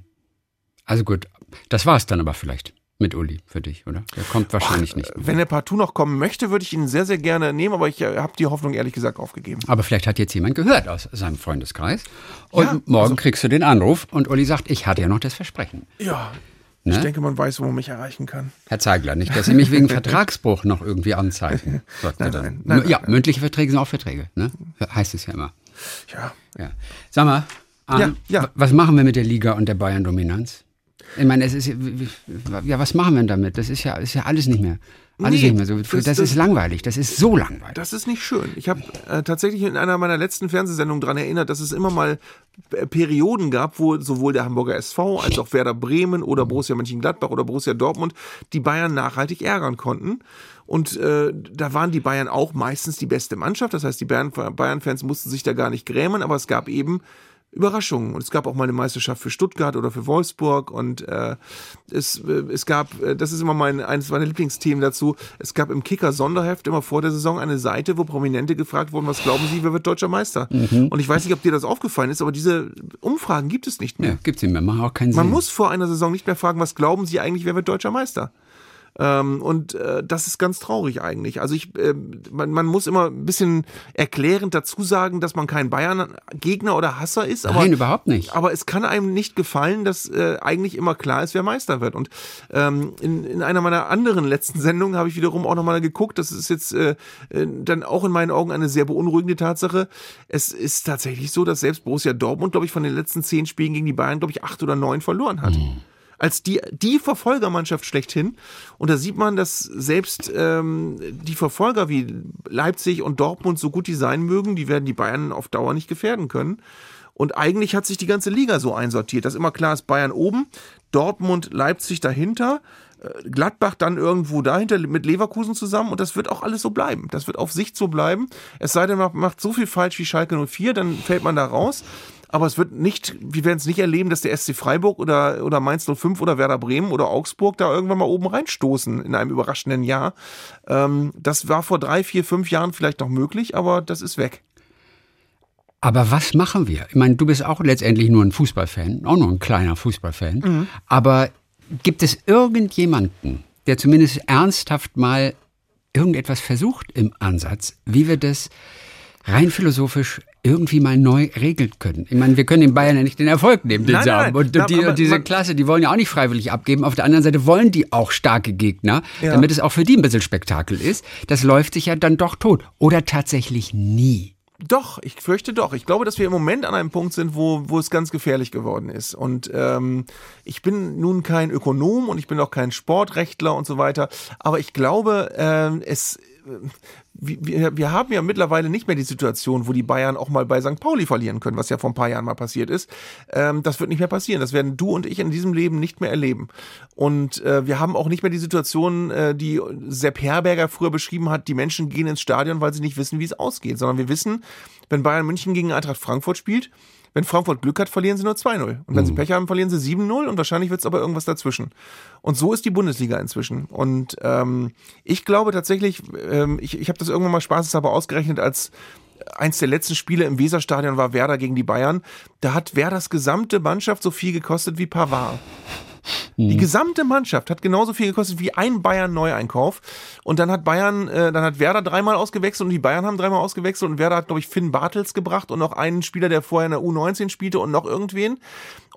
Also gut, das war es dann aber vielleicht mit Uli für dich, oder? Der kommt wahrscheinlich Och, nicht. Mehr. Wenn er partout noch kommen möchte, würde ich ihn sehr, sehr gerne nehmen, aber ich äh, habe die Hoffnung ehrlich gesagt aufgegeben. Aber vielleicht hat jetzt jemand gehört aus seinem Freundeskreis und ja, morgen also, kriegst du den Anruf und Uli sagt, ich hatte ja noch das Versprechen. Ja, Ne? Ich denke, man weiß, wo man mich erreichen kann. Herr Zeigler, nicht, dass Sie mich wegen Vertragsbruch noch irgendwie anzeigen. nein, nein, nein, ja, mündliche Verträge sind auch Verträge, ne? heißt es ja immer. Ja. ja. Sag mal, um, ja, ja. was machen wir mit der Liga und der Bayern-Dominanz? Ich meine, es ist ja, was machen wir denn damit? Das ist ja, ist ja alles nicht mehr. Alles nee, nicht mehr so. Das, das, das, ist langweilig. Das ist so langweilig. Das ist nicht schön. Ich habe äh, tatsächlich in einer meiner letzten Fernsehsendungen daran erinnert, dass es immer mal äh, Perioden gab, wo sowohl der Hamburger SV als auch Werder Bremen oder Borussia Mönchengladbach oder Borussia Dortmund die Bayern nachhaltig ärgern konnten. Und äh, da waren die Bayern auch meistens die beste Mannschaft. Das heißt, die Bayern-Fans mussten sich da gar nicht grämen, aber es gab eben Überraschungen. Und es gab auch mal eine Meisterschaft für Stuttgart oder für Wolfsburg. Und äh, es, äh, es gab, äh, das ist immer mein, eines meiner Lieblingsthemen dazu, es gab im Kicker-Sonderheft immer vor der Saison eine Seite, wo Prominente gefragt wurden, was glauben Sie, wer wird deutscher Meister? Mhm. Und ich weiß nicht, ob dir das aufgefallen ist, aber diese Umfragen gibt es nicht mehr. Ja, gibt es nicht mehr, machen auch keinen Sinn. Man muss vor einer Saison nicht mehr fragen, was glauben Sie eigentlich, wer wird deutscher Meister? Ähm, und äh, das ist ganz traurig eigentlich. Also ich, äh, man, man muss immer ein bisschen erklärend dazu sagen, dass man kein Bayern-Gegner oder Hasser ist. Aber, Nein, überhaupt nicht. Aber es kann einem nicht gefallen, dass äh, eigentlich immer klar ist, wer Meister wird. Und ähm, in, in einer meiner anderen letzten Sendungen habe ich wiederum auch nochmal geguckt. Das ist jetzt äh, äh, dann auch in meinen Augen eine sehr beunruhigende Tatsache. Es ist tatsächlich so, dass selbst Borussia Dortmund, glaube ich, von den letzten zehn Spielen gegen die Bayern, glaube ich, acht oder neun verloren hat. Mhm als die, die Verfolgermannschaft schlechthin. Und da sieht man, dass selbst ähm, die Verfolger wie Leipzig und Dortmund, so gut die sein mögen, die werden die Bayern auf Dauer nicht gefährden können. Und eigentlich hat sich die ganze Liga so einsortiert, dass immer klar ist, Bayern oben, Dortmund, Leipzig dahinter, äh, Gladbach dann irgendwo dahinter mit Leverkusen zusammen und das wird auch alles so bleiben. Das wird auf Sicht so bleiben. Es sei denn, man macht so viel falsch wie Schalke 04, dann fällt man da raus. Aber es wird nicht, wir werden es nicht erleben, dass der SC Freiburg oder, oder Mainz 05 oder Werder Bremen oder Augsburg da irgendwann mal oben reinstoßen in einem überraschenden Jahr. Ähm, das war vor drei, vier, fünf Jahren vielleicht noch möglich, aber das ist weg. Aber was machen wir? Ich meine, du bist auch letztendlich nur ein Fußballfan, auch nur ein kleiner Fußballfan. Mhm. Aber gibt es irgendjemanden, der zumindest ernsthaft mal irgendetwas versucht im Ansatz, wie wir das rein philosophisch irgendwie mal neu regeln können. Ich meine, wir können den Bayern ja nicht den Erfolg nehmen, den nein, sie haben. Und, und, die, und diese Klasse, die wollen ja auch nicht freiwillig abgeben. Auf der anderen Seite wollen die auch starke Gegner, ja. damit es auch für die ein bisschen Spektakel ist. Das läuft sich ja dann doch tot. Oder tatsächlich nie. Doch, ich fürchte doch. Ich glaube, dass wir im Moment an einem Punkt sind, wo, wo es ganz gefährlich geworden ist. Und ähm, ich bin nun kein Ökonom und ich bin auch kein Sportrechtler und so weiter. Aber ich glaube, äh, es wir, wir haben ja mittlerweile nicht mehr die Situation, wo die Bayern auch mal bei St. Pauli verlieren können, was ja vor ein paar Jahren mal passiert ist. Ähm, das wird nicht mehr passieren. Das werden du und ich in diesem Leben nicht mehr erleben. Und äh, wir haben auch nicht mehr die Situation, äh, die Sepp Herberger früher beschrieben hat, die Menschen gehen ins Stadion, weil sie nicht wissen, wie es ausgeht, sondern wir wissen, wenn Bayern München gegen Eintracht Frankfurt spielt, wenn Frankfurt Glück hat, verlieren sie nur 2-0. Und wenn mhm. sie Pech haben, verlieren sie 7-0 und wahrscheinlich wird es aber irgendwas dazwischen. Und so ist die Bundesliga inzwischen. Und ähm, ich glaube tatsächlich, ähm, ich, ich habe das irgendwann mal spaßeshalber ausgerechnet, als eins der letzten Spiele im Weserstadion war Werder gegen die Bayern. Da hat Werders gesamte Mannschaft so viel gekostet wie Pavard. Die mhm. gesamte Mannschaft hat genauso viel gekostet wie ein Bayern Neueinkauf. Und dann hat Bayern, äh, dann hat Werder dreimal ausgewechselt und die Bayern haben dreimal ausgewechselt und Werder hat, glaube ich, Finn Bartels gebracht und noch einen Spieler, der vorher in der U19 spielte und noch irgendwen.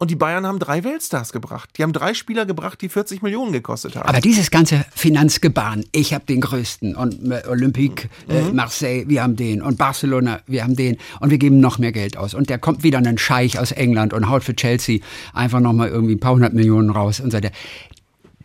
Und die Bayern haben drei Weltstars gebracht. Die haben drei Spieler gebracht, die 40 Millionen gekostet haben. Aber dieses ganze Finanzgebaren, ich habe den größten und äh, Olympique, äh, mhm. Marseille, wir haben den und Barcelona, wir haben den und wir geben noch mehr Geld aus. Und der kommt wieder ein Scheich aus England und haut für Chelsea einfach nochmal irgendwie ein paar hundert Millionen raus und so weiter.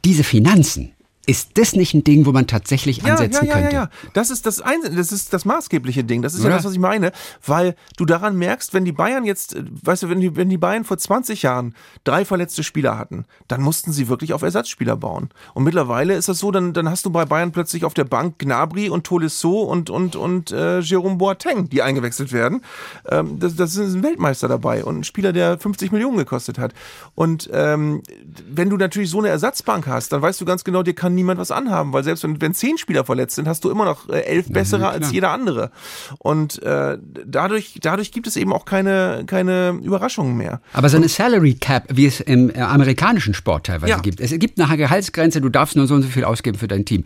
Diese Finanzen, ist das nicht ein Ding, wo man tatsächlich ja, ansetzen ja, ja, könnte? Ja, ja, das ist das, ein, das ist das maßgebliche Ding. Das ist ja. ja das, was ich meine. Weil du daran merkst, wenn die Bayern jetzt, weißt du, wenn die, wenn die Bayern vor 20 Jahren drei verletzte Spieler hatten, dann mussten sie wirklich auf Ersatzspieler bauen. Und mittlerweile ist das so, dann, dann hast du bei Bayern plötzlich auf der Bank Gnabry und Tolisso und, und, und äh, Jerome Boateng, die eingewechselt werden. Ähm, das, das ist ein Weltmeister dabei und ein Spieler, der 50 Millionen gekostet hat. Und ähm, wenn du natürlich so eine Ersatzbank hast, dann weißt du ganz genau, dir kann niemand was anhaben, weil selbst wenn, wenn zehn Spieler verletzt sind, hast du immer noch äh, elf bessere ja, als jeder andere. Und äh, dadurch, dadurch gibt es eben auch keine, keine Überraschungen mehr. Aber so eine Salary Cap, wie es im äh, amerikanischen Sport teilweise ja. gibt. Es gibt eine Gehaltsgrenze, du darfst nur so und so viel ausgeben für dein Team.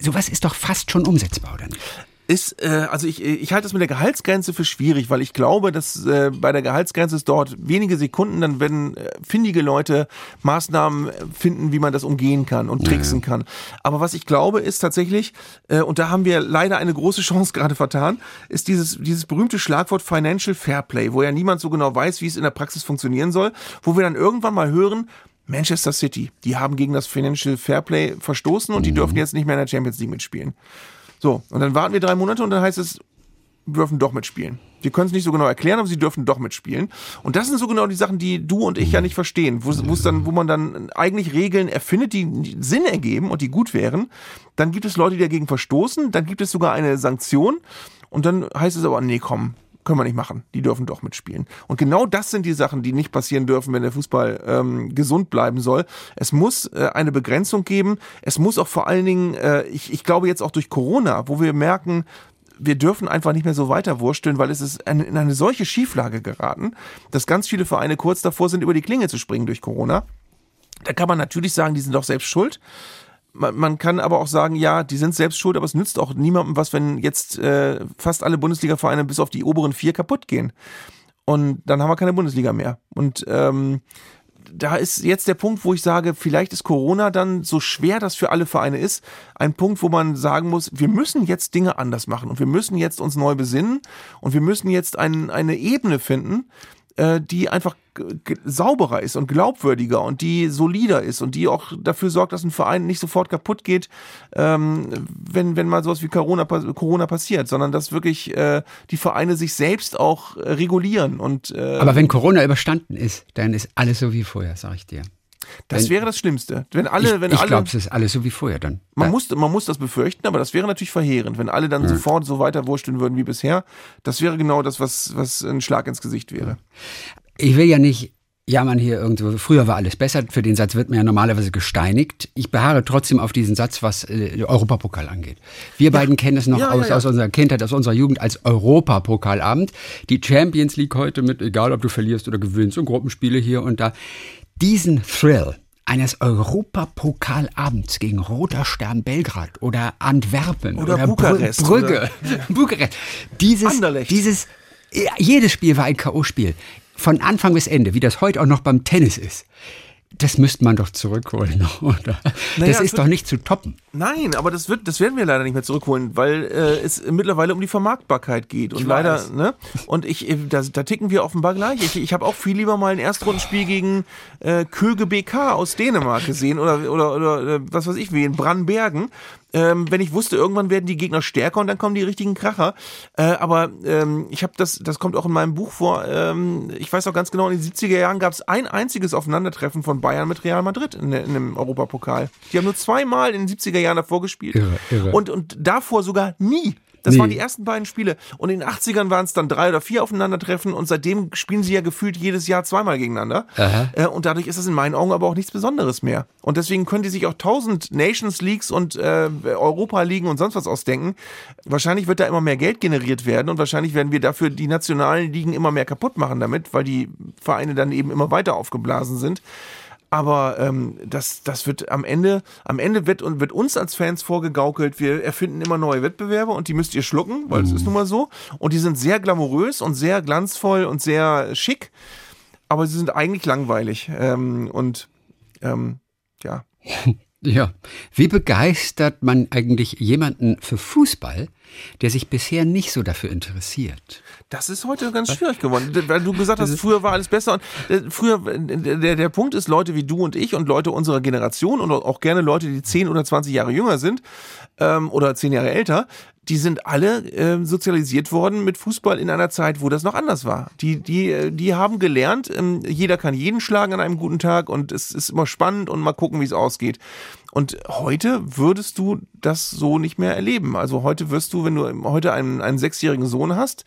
Sowas ist doch fast schon umsetzbar, oder nicht? Ist, äh, also ich, ich halte das mit der Gehaltsgrenze für schwierig, weil ich glaube, dass äh, bei der Gehaltsgrenze es dort wenige Sekunden, dann werden äh, findige Leute Maßnahmen finden, wie man das umgehen kann und tricksen ja. kann. Aber was ich glaube, ist tatsächlich, äh, und da haben wir leider eine große Chance gerade vertan, ist dieses, dieses berühmte Schlagwort Financial Fair Play, wo ja niemand so genau weiß, wie es in der Praxis funktionieren soll, wo wir dann irgendwann mal hören, Manchester City, die haben gegen das Financial Fairplay verstoßen und die dürfen jetzt nicht mehr in der Champions League mitspielen. So, und dann warten wir drei Monate und dann heißt es, wir dürfen doch mitspielen. Wir können es nicht so genau erklären, aber sie dürfen doch mitspielen. Und das sind so genau die Sachen, die du und ich ja nicht verstehen, wo, es dann, wo man dann eigentlich Regeln erfindet, die Sinn ergeben und die gut wären. Dann gibt es Leute, die dagegen verstoßen, dann gibt es sogar eine Sanktion und dann heißt es aber, nee, komm, können wir nicht machen. Die dürfen doch mitspielen. Und genau das sind die Sachen, die nicht passieren dürfen, wenn der Fußball ähm, gesund bleiben soll. Es muss äh, eine Begrenzung geben. Es muss auch vor allen Dingen, äh, ich, ich glaube jetzt auch durch Corona, wo wir merken, wir dürfen einfach nicht mehr so weiterwursteln, weil es ist in eine solche Schieflage geraten, dass ganz viele Vereine kurz davor sind, über die Klinge zu springen durch Corona. Da kann man natürlich sagen, die sind doch selbst schuld. Man, man kann aber auch sagen, ja, die sind selbst schuld, aber es nützt auch niemandem was, wenn jetzt äh, fast alle Bundesliga-Vereine bis auf die oberen vier kaputt gehen. Und dann haben wir keine Bundesliga mehr. Und ähm, da ist jetzt der Punkt, wo ich sage, vielleicht ist Corona dann so schwer das für alle Vereine ist, ein Punkt, wo man sagen muss, wir müssen jetzt Dinge anders machen und wir müssen jetzt uns neu besinnen und wir müssen jetzt ein, eine Ebene finden, die einfach sauberer ist und glaubwürdiger und die solider ist und die auch dafür sorgt, dass ein Verein nicht sofort kaputt geht, ähm, wenn, wenn mal sowas wie Corona, Corona passiert, sondern dass wirklich äh, die Vereine sich selbst auch äh, regulieren. Und, äh, Aber wenn Corona überstanden ist, dann ist alles so wie vorher, sag ich dir. Das wenn, wäre das Schlimmste. Wenn alle, ich, wenn ich alle. glaube, es ist alles so wie vorher dann. Man muss, man muss das befürchten, aber das wäre natürlich verheerend, wenn alle dann ja. sofort so weiter wursteln würden wie bisher. Das wäre genau das, was, was ein Schlag ins Gesicht wäre. Ich will ja nicht jammern hier irgendwo, früher war alles besser, für den Satz wird man ja normalerweise gesteinigt. Ich beharre trotzdem auf diesen Satz, was äh, Europapokal angeht. Wir ja. beiden kennen es noch ja, aus, ja, aus unserer Kindheit, aus unserer Jugend als Europapokalabend. Die Champions League heute mit, egal ob du verlierst oder gewinnst, und Gruppenspiele hier und da diesen Thrill eines Europapokalabends gegen Roter Stern Belgrad oder Antwerpen oder, oder Bukarest Brügge, oder Bukarest. Dieses, Anderlecht. dieses, jedes Spiel war ein K.O.-Spiel. Von Anfang bis Ende, wie das heute auch noch beim Tennis ist. Das müsste man doch zurückholen, oder? Naja, das ist doch nicht zu toppen. Nein, aber das wird, das werden wir leider nicht mehr zurückholen, weil äh, es mittlerweile um die Vermarktbarkeit geht. Und ich leider, weiß. ne? Und ich, äh, da, da ticken wir offenbar gleich. Ich, ich habe auch viel lieber mal ein Erstrundenspiel gegen äh, Köge BK aus Dänemark gesehen oder, oder, oder äh, was weiß ich, wie in Brannbergen, ähm, wenn ich wusste, irgendwann werden die Gegner stärker und dann kommen die richtigen Kracher. Äh, aber ähm, ich habe das, das kommt auch in meinem Buch vor. Ähm, ich weiß auch ganz genau, in den 70er Jahren gab es ein einziges Aufeinandertreffen von Bayern mit Real Madrid in, in dem Europapokal. Die haben nur zweimal in den 70er Jahren davor gespielt. Irre, irre. Und, und davor sogar nie. Das nee. waren die ersten beiden Spiele. Und in den 80ern waren es dann drei oder vier Aufeinandertreffen und seitdem spielen sie ja gefühlt jedes Jahr zweimal gegeneinander. Äh, und dadurch ist es in meinen Augen aber auch nichts Besonderes mehr. Und deswegen können die sich auch tausend Nations Leagues und äh, Europa Ligen und sonst was ausdenken. Wahrscheinlich wird da immer mehr Geld generiert werden und wahrscheinlich werden wir dafür die nationalen Ligen immer mehr kaputt machen damit, weil die Vereine dann eben immer weiter aufgeblasen sind. Aber ähm, das, das wird am Ende, am Ende wird, wird uns als Fans vorgegaukelt, wir erfinden immer neue Wettbewerbe und die müsst ihr schlucken, weil es mhm. ist nun mal so. Und die sind sehr glamourös und sehr glanzvoll und sehr schick, aber sie sind eigentlich langweilig. Ähm, und ähm, ja. Ja. Wie begeistert man eigentlich jemanden für Fußball, der sich bisher nicht so dafür interessiert? Das ist heute ganz schwierig geworden, weil du gesagt hast, früher war alles besser. Und äh, früher, der, der Punkt ist, Leute wie du und ich und Leute unserer Generation und auch gerne Leute, die 10 oder 20 Jahre jünger sind ähm, oder 10 Jahre älter, die sind alle äh, sozialisiert worden mit Fußball in einer Zeit, wo das noch anders war. Die, die, äh, die haben gelernt, ähm, jeder kann jeden schlagen an einem guten Tag und es ist immer spannend und mal gucken, wie es ausgeht. Und heute würdest du das so nicht mehr erleben. Also heute wirst du, wenn du heute einen, einen sechsjährigen Sohn hast,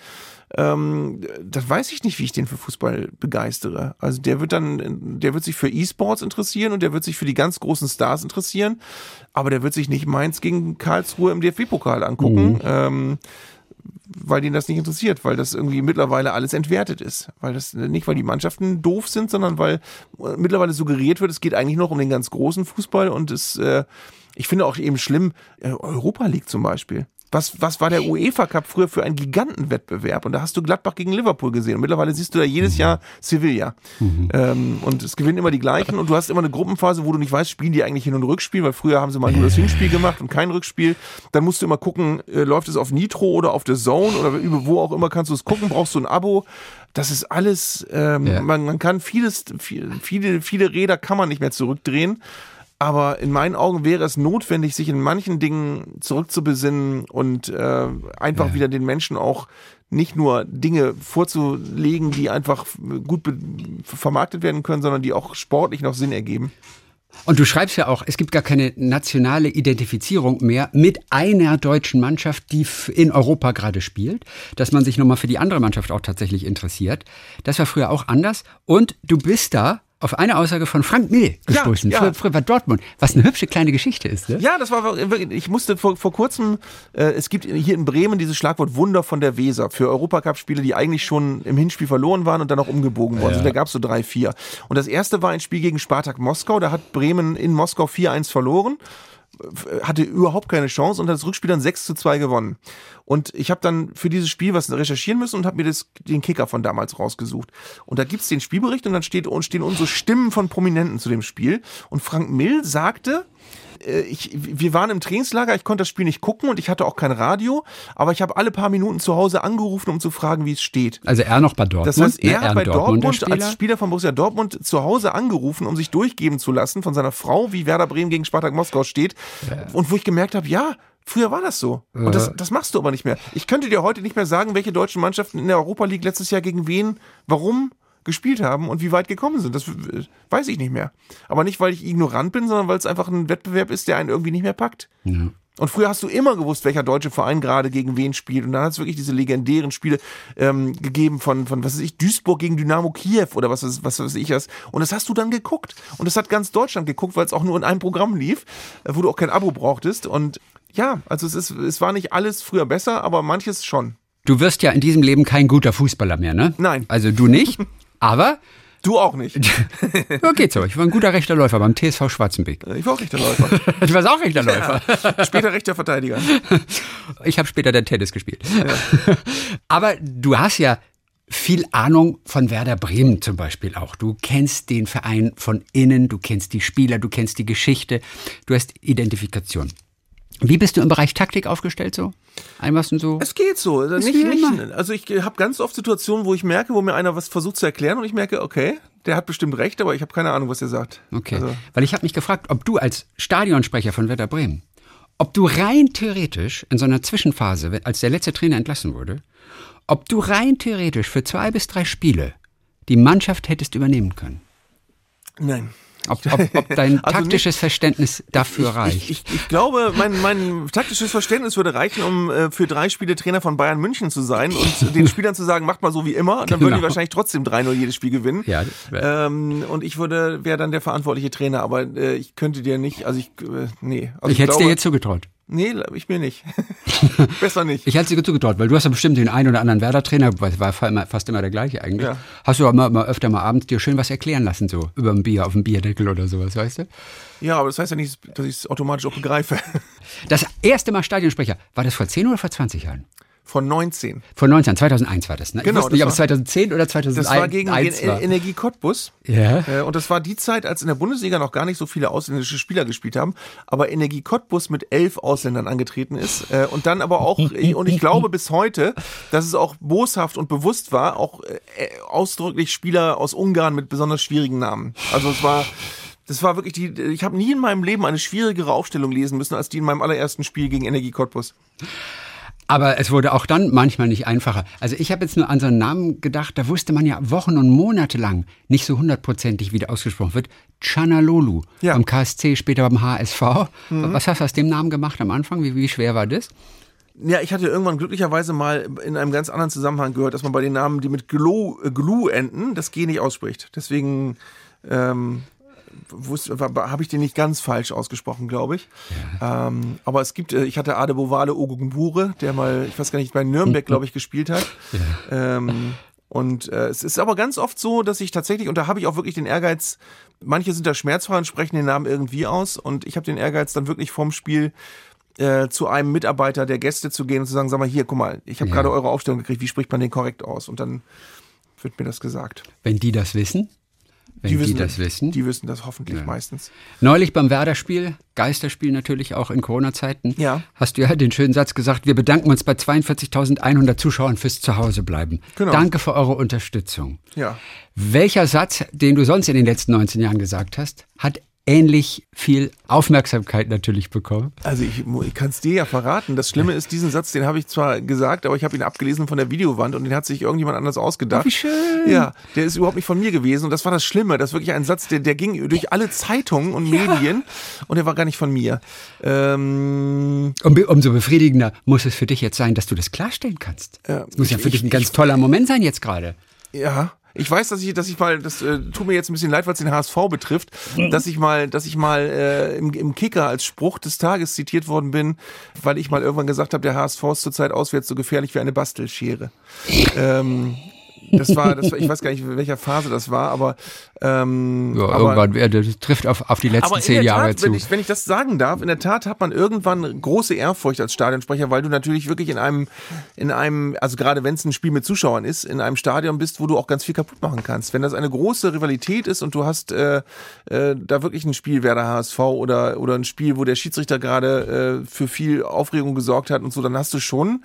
ähm, das weiß ich nicht, wie ich den für Fußball begeistere. Also der wird dann, der wird sich für E-Sports interessieren und der wird sich für die ganz großen Stars interessieren, aber der wird sich nicht Mainz gegen Karlsruhe im DFB-Pokal angucken. Mhm. Ähm, weil ihn das nicht interessiert, weil das irgendwie mittlerweile alles entwertet ist. Weil das nicht, weil die Mannschaften doof sind, sondern weil mittlerweile suggeriert wird, es geht eigentlich noch um den ganz großen Fußball und es, äh, ich finde auch eben schlimm, äh, Europa League zum Beispiel Was, was war der UEFA Cup früher für ein Gigantenwettbewerb? Und da hast du Gladbach gegen Liverpool gesehen. Und mittlerweile siehst du da jedes Jahr Sevilla. Mhm. Ähm, und es gewinnen immer die gleichen. Und du hast immer eine Gruppenphase, wo du nicht weißt, spielen die eigentlich Hin- und Rückspiel, weil früher haben sie mal nur das Hinspiel gemacht und kein Rückspiel. Dann musst du immer gucken, äh, läuft es auf Nitro oder auf der Zone oder über wo auch immer kannst du es gucken, brauchst du ein Abo. Das ist alles, ähm, ja. man, man kann vieles, viel, viele, viele Räder kann man nicht mehr zurückdrehen. Aber in meinen Augen wäre es notwendig, sich in manchen Dingen zurückzubesinnen und äh, einfach ja. wieder den Menschen auch nicht nur Dinge vorzulegen, die einfach gut vermarktet werden können, sondern die auch sportlich noch Sinn ergeben. Und du schreibst ja auch, es gibt gar keine nationale Identifizierung mehr mit einer deutschen Mannschaft, die in Europa gerade spielt, dass man sich nochmal für die andere Mannschaft auch tatsächlich interessiert. Das war früher auch anders. Und du bist da auf eine Aussage von Frank Mill gestoßen. Ja, ja. Früher war Dortmund, was eine hübsche kleine Geschichte ist. Ne? Ja, das war wirklich, ich musste vor, vor kurzem, äh, es gibt hier in Bremen dieses Schlagwort Wunder von der Weser für Europacup-Spiele, die eigentlich schon im Hinspiel verloren waren und dann auch umgebogen wurden. Ja. Also da gab es so drei, vier. Und das erste war ein Spiel gegen Spartak Moskau, da hat Bremen in Moskau 4-1 verloren hatte überhaupt keine Chance und hat das Rückspiel dann 6 zu 2 gewonnen. Und ich habe dann für dieses Spiel was recherchieren müssen und habe mir das, den Kicker von damals rausgesucht. Und da gibt's den Spielbericht und dann steht, stehen unsere Stimmen von Prominenten zu dem Spiel. Und Frank Mill sagte, ich, wir waren im Trainingslager, ich konnte das Spiel nicht gucken und ich hatte auch kein Radio, aber ich habe alle paar Minuten zu Hause angerufen, um zu fragen, wie es steht. Also er noch bei Dortmund? Das heißt, er ne? hat bei Dortmund Spieler? als Spieler von Borussia Dortmund zu Hause angerufen, um sich durchgeben zu lassen von seiner Frau, wie Werder Bremen gegen Spartak Moskau steht. Ja. Und wo ich gemerkt habe, ja, Früher war das so. Und das, das machst du aber nicht mehr. Ich könnte dir heute nicht mehr sagen, welche deutschen Mannschaften in der Europa League letztes Jahr gegen wen, warum gespielt haben und wie weit gekommen sind. Das weiß ich nicht mehr. Aber nicht, weil ich ignorant bin, sondern weil es einfach ein Wettbewerb ist, der einen irgendwie nicht mehr packt. Ja. Und früher hast du immer gewusst, welcher deutsche Verein gerade gegen wen spielt. Und dann hat es wirklich diese legendären Spiele ähm, gegeben von, von, was weiß ich, Duisburg gegen Dynamo Kiew oder was, was weiß ich was. Und das hast du dann geguckt. Und das hat ganz Deutschland geguckt, weil es auch nur in einem Programm lief, äh, wo du auch kein Abo brauchtest. Und ja, also es, ist, es war nicht alles früher besser, aber manches schon. Du wirst ja in diesem Leben kein guter Fußballer mehr, ne? Nein. Also du nicht. Aber Du auch nicht. ja, geht so. Ich war ein guter rechter Läufer beim TSV Schwarzenbeck. Ich war auch rechter Läufer. du warst auch rechter Läufer. Ja, später rechter Verteidiger. Ich habe später dann Tennis gespielt. Ja. Aber du hast ja viel Ahnung von Werder Bremen zum Beispiel auch. Du kennst den Verein von innen, du kennst die Spieler, du kennst die Geschichte, du hast Identifikation. Wie bist du im Bereich Taktik aufgestellt so? Einmal so? Es geht so. Also nicht, nicht, also ich habe ganz oft Situationen, wo ich merke, wo mir einer was versucht zu erklären und ich merke, okay, der hat bestimmt recht, aber ich habe keine Ahnung, was er sagt. Okay. Also. Weil ich habe mich gefragt, ob du als Stadionsprecher von Werder Bremen, ob du rein theoretisch in so einer Zwischenphase, als der letzte Trainer entlassen wurde, ob du rein theoretisch für zwei bis drei Spiele die Mannschaft hättest übernehmen können. Nein. Ob, ob, ob dein also taktisches nicht, Verständnis dafür ich, reicht. Ich, ich, ich, glaube, mein, mein taktisches Verständnis würde reichen, um äh, für drei Spiele Trainer von Bayern München zu sein und den Spielern zu sagen, macht mal so wie immer. Dann genau. würden die wahrscheinlich trotzdem 3-0 jedes Spiel gewinnen. Ja, ähm, und ich würde, wäre dann der verantwortliche Trainer, aber äh, ich könnte dir nicht, also ich, äh, nee. Also ich hätte es dir jetzt zugetraut. Nee, ich mir nicht. Besser nicht. Ich hätte sie zugetraut, weil du hast ja bestimmt den einen oder anderen Werder-Trainer, war fast immer der gleiche eigentlich. Ja. Hast du aber mal, öfter mal abends dir schön was erklären lassen, so über ein Bier, auf dem Bierdeckel oder sowas, weißt du? Ja, aber das heißt ja nicht, dass ich es automatisch auch begreife. Das erste Mal Stadionsprecher, war das vor 10 oder vor 20 Jahren? Von 19. Von 19, 2001 war das, ne? Genau. Ich nicht, ob es 2010 oder 2001 Das war gegen den war. Energie Cottbus. Ja. Äh, und das war die Zeit, als in der Bundesliga noch gar nicht so viele ausländische Spieler gespielt haben, aber Energie Cottbus mit elf Ausländern angetreten ist. Äh, und dann aber auch, und ich glaube bis heute, dass es auch boshaft und bewusst war, auch äh, ausdrücklich Spieler aus Ungarn mit besonders schwierigen Namen. Also es war, das war wirklich die, ich habe nie in meinem Leben eine schwierigere Aufstellung lesen müssen, als die in meinem allerersten Spiel gegen Energie Cottbus. Aber es wurde auch dann manchmal nicht einfacher. Also ich habe jetzt nur an so einen Namen gedacht, da wusste man ja Wochen und Monate lang nicht so hundertprozentig, wie der ausgesprochen wird. Chanalolu ja. beim KSC, später beim HSV. Mhm. Was hast du aus dem Namen gemacht am Anfang? Wie, wie schwer war das? Ja, ich hatte irgendwann glücklicherweise mal in einem ganz anderen Zusammenhang gehört, dass man bei den Namen, die mit Glu, äh, Glu enden, das G nicht ausspricht. Deswegen ähm, habe ich den nicht ganz falsch ausgesprochen, glaube ich. Ja. Ähm, aber es gibt, äh, ich hatte Adebovale Ogunbure, der mal, ich weiß gar nicht, bei Nürnberg, glaube ich, gespielt hat. Ja. Ähm, und äh, es ist aber ganz oft so, dass ich tatsächlich, und da habe ich auch wirklich den Ehrgeiz, manche sind da schmerzfrei und sprechen den Namen irgendwie aus. Und ich habe den Ehrgeiz, dann wirklich vorm Spiel äh, zu einem Mitarbeiter der Gäste zu gehen und zu sagen, sag mal hier, guck mal, ich habe Ja. gerade eure Aufstellung gekriegt, wie spricht man den korrekt aus? Und dann wird mir das gesagt. Wenn die das wissen, wenn die, das wissen. Die wissen das hoffentlich Ja. meistens. Neulich beim Werder-Spiel, Geisterspiel natürlich auch in Corona-Zeiten, Ja. hast du ja den schönen Satz gesagt, wir bedanken uns bei 42.100 Zuschauern fürs Zuhausebleiben. Genau. Danke für eure Unterstützung. Ja. Welcher Satz, den du sonst in den letzten 19 Jahren gesagt hast, hat ähnlich viel Aufmerksamkeit natürlich bekommen? Also ich, ich kann es dir ja verraten. Das Schlimme ist, diesen Satz, den habe ich zwar gesagt, aber ich habe ihn abgelesen von der Videowand und den hat sich irgendjemand anders ausgedacht. Oh, wie schön. Ja, der ist überhaupt nicht von mir gewesen und das war das Schlimme. Das ist wirklich ein Satz, der, der ging durch alle Zeitungen und Medien und der war gar nicht von mir. Ähm, Um, umso befriedigender muss es für dich jetzt sein, dass du das klarstellen kannst. Ja, das muss ja ich- für dich ich- ein ganz toller Moment sein jetzt gerade. Ja, ich weiß, dass ich, dass ich mal, das äh, tut mir jetzt ein bisschen leid, was den HSV betrifft, Mhm. dass ich mal, dass ich mal äh, im, im Kicker als Spruch des Tages zitiert worden bin, weil ich mal irgendwann gesagt habe, der HSV ist zurzeit auswärts so gefährlich wie eine Bastelschere. ähm, das war, das war, ich weiß gar nicht, in welcher Phase das war, aber, ähm, Ja, aber irgendwann, das trifft auf, auf die letzten aber in zehn der Jahre Tat, zu. wenn ich, wenn ich das sagen darf, in der Tat hat man irgendwann große Ehrfurcht als Stadionsprecher, weil du natürlich wirklich in einem, in einem, also gerade wenn es ein Spiel mit Zuschauern ist, in einem Stadion bist, wo du auch ganz viel kaputt machen kannst. Wenn das eine große Rivalität ist und du hast äh, äh, da wirklich ein Spiel Werder HSV oder oder ein Spiel, wo der Schiedsrichter gerade äh, für viel Aufregung gesorgt hat und so, dann hast du schon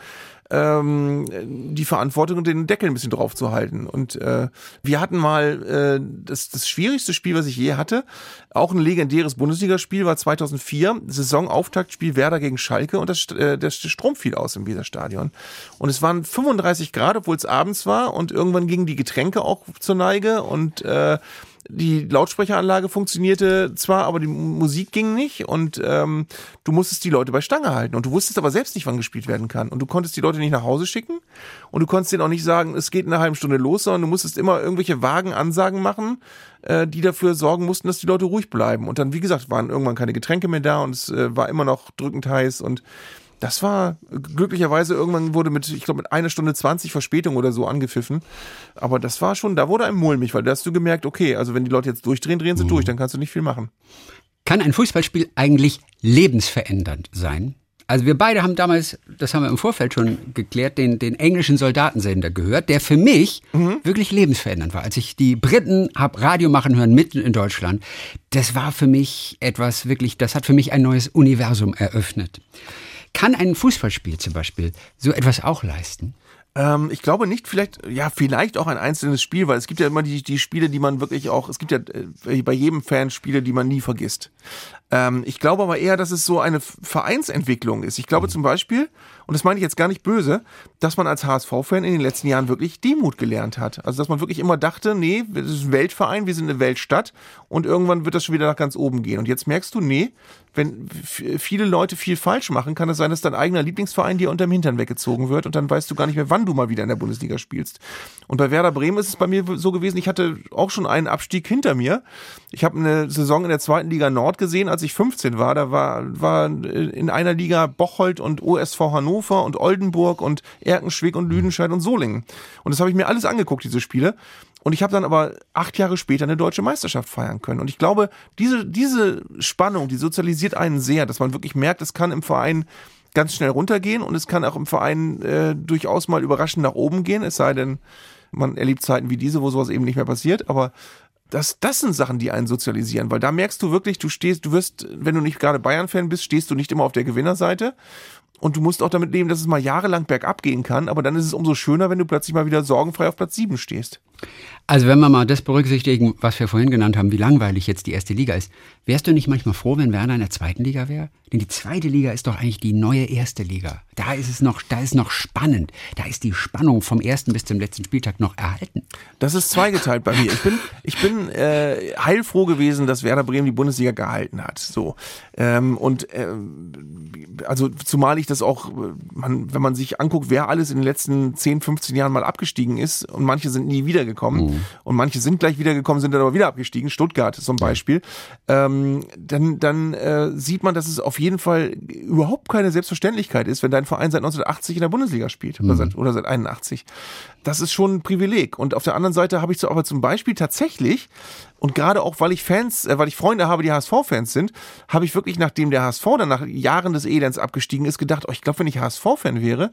ähm, die Verantwortung, den Deckel ein bisschen drauf zu halten. Und äh, wir hatten mal äh, das, das schwierigste Spiel, was ich je hatte. Auch ein legendäres Bundesligaspiel war 2004, Saisonauftaktspiel Werder gegen Schalke und das, äh, der Strom fiel aus im Weserstadion. Und es waren 35 Grad, obwohl es abends war und irgendwann gingen die Getränke auch zur Neige und äh, die Lautsprecheranlage funktionierte zwar, aber die Musik ging nicht und ähm, du musstest die Leute bei Stange halten und du wusstest aber selbst nicht, wann gespielt werden kann. Und du konntest die Leute nicht nach Hause schicken und du konntest denen auch nicht sagen, es geht in einer halben Stunde los, sondern du musstest immer irgendwelche vagen Ansagen machen, äh, die dafür sorgen mussten, dass die Leute ruhig bleiben. Und dann, wie gesagt, waren irgendwann keine Getränke mehr da und es äh, war immer noch drückend heiß und das war glücklicherweise irgendwann wurde mit, ich glaube, mit einer Stunde 20 Verspätung oder so angepfiffen. Aber das war schon, da wurde einem mulmig, weil da hast du gemerkt, okay, also wenn die Leute jetzt durchdrehen, drehen sie durch, dann kannst du nicht viel machen. Kann ein Fußballspiel eigentlich lebensverändernd sein? Also wir beide haben damals, das haben wir im Vorfeld schon geklärt, den, den englischen Soldatensender gehört, der für mich wirklich lebensverändernd war. Als ich die Briten hab Radio machen hören mitten in Deutschland, das war für mich etwas wirklich, das hat für mich ein neues Universum eröffnet. Kann ein Fußballspiel zum Beispiel so etwas auch leisten? Ähm, ich glaube nicht, vielleicht, ja, vielleicht auch ein einzelnes Spiel, weil es gibt ja immer die, die Spiele, die man wirklich auch, es gibt ja äh, bei jedem Fan Spiele, die man nie vergisst. Ähm, ich glaube aber eher, dass es so eine Vereinsentwicklung ist. Ich glaube zum Beispiel, und das meine ich jetzt gar nicht böse, dass man als HSV-Fan in den letzten Jahren wirklich Demut gelernt hat. Also dass man wirklich immer dachte, nee, das ist ein Weltverein, wir sind eine Weltstadt und irgendwann wird das schon wieder nach ganz oben gehen. Und jetzt merkst du, nee, wenn viele Leute viel falsch machen, kann es sein, dass dein eigener Lieblingsverein dir unterm Hintern weggezogen wird und dann weißt du gar nicht mehr, wann du mal wieder in der Bundesliga spielst. Und bei Werder Bremen ist es bei mir so gewesen, ich hatte auch schon einen Abstieg hinter mir. Ich habe eine Saison in der zweiten Liga Nord gesehen, als ich 15 war. Da war, war in einer Liga Bocholt und OSV Hannover und Oldenburg und Erkenschwick und Lüdenscheid und Solingen. Und das habe ich mir alles angeguckt, diese Spiele. Und ich habe dann aber acht Jahre später eine deutsche Meisterschaft feiern können. Und ich glaube, diese, diese Spannung, die sozialisiert einen sehr, dass man wirklich merkt, es kann im Verein ganz schnell runtergehen und es kann auch im Verein äh, durchaus mal überraschend nach oben gehen, es sei denn, man erlebt Zeiten wie diese, wo sowas eben nicht mehr passiert, aber das, das sind Sachen, die einen sozialisieren, weil da merkst du wirklich, du stehst, du wirst, wenn du nicht gerade Bayern-Fan bist, stehst du nicht immer auf der Gewinnerseite und du musst auch damit leben, dass es mal jahrelang bergab gehen kann, aber dann ist es umso schöner, wenn du plötzlich mal wieder sorgenfrei auf Platz 7 stehst. Also wenn wir mal das berücksichtigen, was wir vorhin genannt haben, wie langweilig jetzt die erste Liga ist, wärst du nicht manchmal froh, wenn Werder in der zweiten Liga wäre? Denn die zweite Liga ist doch eigentlich die neue erste Liga. Da ist es noch, da ist noch spannend. Da ist die Spannung vom ersten bis zum letzten Spieltag noch erhalten. Das ist zweigeteilt bei mir. Ich bin, ich bin äh, heilfroh gewesen, dass Werder Bremen die Bundesliga gehalten hat. So ähm, und ähm, also zumal ich das auch, man, wenn man sich anguckt, wer alles in den letzten 10, 15 Jahren mal abgestiegen ist und manche sind nie wieder wiedergekommen. Mhm. Und manche sind gleich wiedergekommen, sind dann aber wieder abgestiegen. Stuttgart zum Beispiel. Ähm, dann dann äh, sieht man, dass es auf jeden Fall überhaupt keine Selbstverständlichkeit ist, wenn dein Verein seit 1980 in der Bundesliga spielt mhm. oder, seit, oder seit 81. Das ist schon ein Privileg. Und auf der anderen Seite habe ich so aber zum Beispiel tatsächlich und gerade auch, weil ich Fans, äh, weil ich Freunde habe, die HSV-Fans sind, habe ich wirklich, nachdem der HSV dann nach Jahren des Elends abgestiegen ist, gedacht, oh, ich glaube, wenn ich HSV-Fan wäre,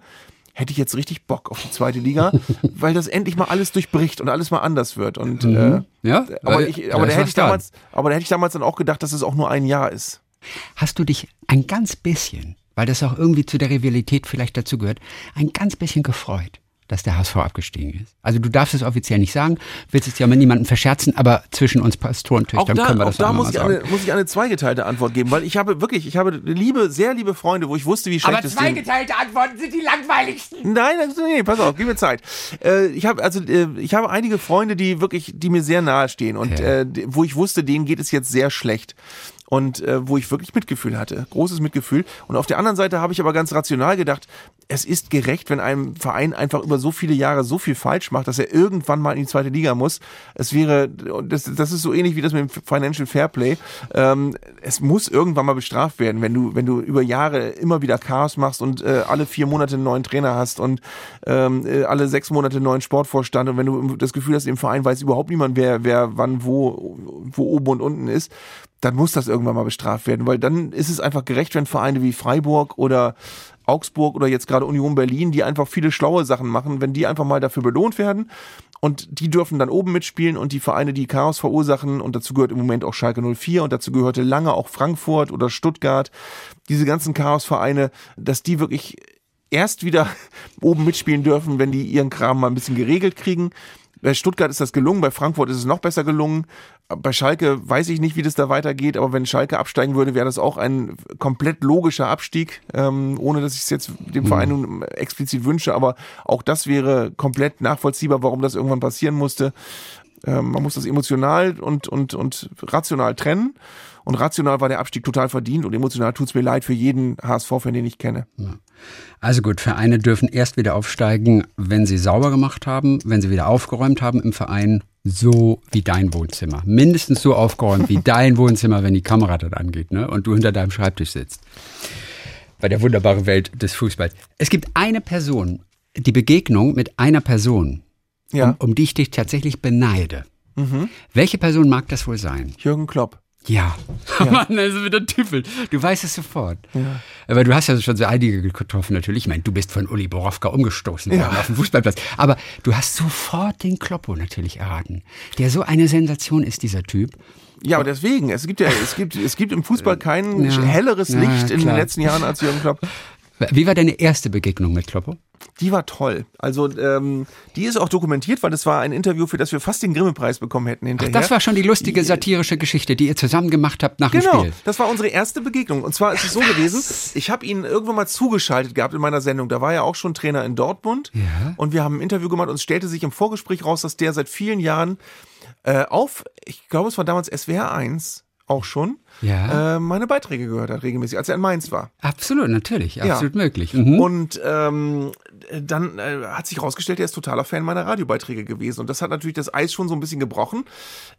hätte ich jetzt richtig Bock auf die zweite Liga, weil das endlich mal alles durchbricht und alles mal anders wird. Und mhm. äh, ja, aber, ich, aber da hätte ich damals, aber da hätte ich damals dann auch gedacht, dass es auch nur ein Jahr ist. Hast du dich ein ganz bisschen, weil das auch irgendwie zu der Rivalität vielleicht dazu gehört, ein ganz bisschen gefreut? Dass der HSV abgestiegen ist. Also du darfst es offiziell nicht sagen, willst es ja mit niemandem verscherzen, aber zwischen uns Pastorentöchtern können wir das auch da muss ich, eine, muss ich eine zweigeteilte Antwort geben, weil ich habe wirklich, ich habe liebe, sehr liebe Freunde, wo ich wusste, wie schlecht aber es Aber zweigeteilte Antworten sind die langweiligsten. Nein, nee, pass auf, gib mir Zeit. Äh, ich habe also, äh, ich habe einige Freunde, die wirklich, die mir sehr nahe stehen und ja. äh, wo ich wusste, denen geht es jetzt sehr schlecht und äh, wo ich wirklich Mitgefühl hatte, großes Mitgefühl. Und auf der anderen Seite habe ich aber ganz rational gedacht, es ist gerecht, wenn ein Verein einfach über so viele Jahre so viel falsch macht, dass er irgendwann mal in die zweite Liga muss. Es wäre, das, das ist so ähnlich wie das mit dem Financial Fairplay. Ähm, es muss irgendwann mal bestraft werden, wenn du, wenn du über Jahre immer wieder Chaos machst und äh, alle vier Monate einen neuen Trainer hast und ähm, äh, alle sechs Monate einen neuen Sportvorstand und wenn du das Gefühl hast, im Verein weiß überhaupt niemand, wer, wer wann wo, wo oben und unten ist, dann muss das irgendwann mal bestraft werden, weil dann ist es einfach gerecht, wenn Vereine wie Freiburg oder Augsburg oder jetzt gerade Union Berlin, die einfach viele schlaue Sachen machen, wenn die einfach mal dafür belohnt werden und die dürfen dann oben mitspielen und die Vereine, die Chaos verursachen und dazu gehört im Moment auch Schalke 04 und dazu gehörte lange auch Frankfurt oder Stuttgart, diese ganzen Chaosvereine, dass die wirklich erst wieder oben mitspielen dürfen, wenn die ihren Kram mal ein bisschen geregelt kriegen bei Stuttgart ist das gelungen, bei Frankfurt ist es noch besser gelungen. Bei Schalke weiß ich nicht, wie das da weitergeht, aber wenn Schalke absteigen würde, wäre das auch ein komplett logischer Abstieg, ähm, ohne dass ich es jetzt dem mhm. Verein nun explizit wünsche, aber auch das wäre komplett nachvollziehbar, warum das irgendwann passieren musste. Ähm, man muss das emotional und, und, und rational trennen. Und rational war der Abstieg total verdient und emotional tut es mir leid für jeden HSV-Fan, den ich kenne. Also gut, Vereine dürfen erst wieder aufsteigen, wenn sie sauber gemacht haben, wenn sie wieder aufgeräumt haben im Verein, so wie dein Wohnzimmer. Mindestens so aufgeräumt wie dein Wohnzimmer, wenn die Kamera dort angeht ne? und du hinter deinem Schreibtisch sitzt. Bei der wunderbaren Welt des Fußballs. Es gibt eine Person, die Begegnung mit einer Person, ja. um, um die ich dich tatsächlich beneide. Mhm. Welche Person mag das wohl sein? Jürgen Klopp. Ja. ja. Mann, also wieder Tüffel. Du weißt es sofort. Ja. Aber du hast ja schon so einige getroffen natürlich. Ich meine, du bist von Uli Borowka umgestoßen worden ja. auf dem Fußballplatz. Aber du hast sofort den Kloppo natürlich erraten. Der so eine Sensation ist, dieser Typ. Ja, aber deswegen, es gibt ja, es gibt, es gibt im Fußball kein ja. helleres Licht in den letzten Jahren als Jürgen Klopp. Wie war deine erste Begegnung mit Kloppo? Die war toll. Also ähm, die ist auch dokumentiert, weil das war ein Interview, für das wir fast den Grimme-Preis bekommen hätten hinterher. Ach, das war schon die lustige satirische Geschichte, die ihr zusammen gemacht habt nach genau, dem Spiel. Genau, das war unsere erste Begegnung. Und zwar ist es so gewesen, ich habe ihn irgendwann mal zugeschaltet gehabt in meiner Sendung. Da war er auch schon Trainer in Dortmund. Ja. Und wir haben ein Interview gemacht und es stellte sich im Vorgespräch raus, dass der seit vielen Jahren äh, auf, ich glaube es war damals SWR 1, auch schon ja. äh, meine Beiträge gehört hat, regelmäßig, als er in Mainz war. Absolut, natürlich, absolut ja. möglich. Mhm. Und ähm, dann äh, hat sich herausgestellt, er ist totaler Fan meiner Radiobeiträge gewesen. Und das hat natürlich das Eis schon so ein bisschen gebrochen.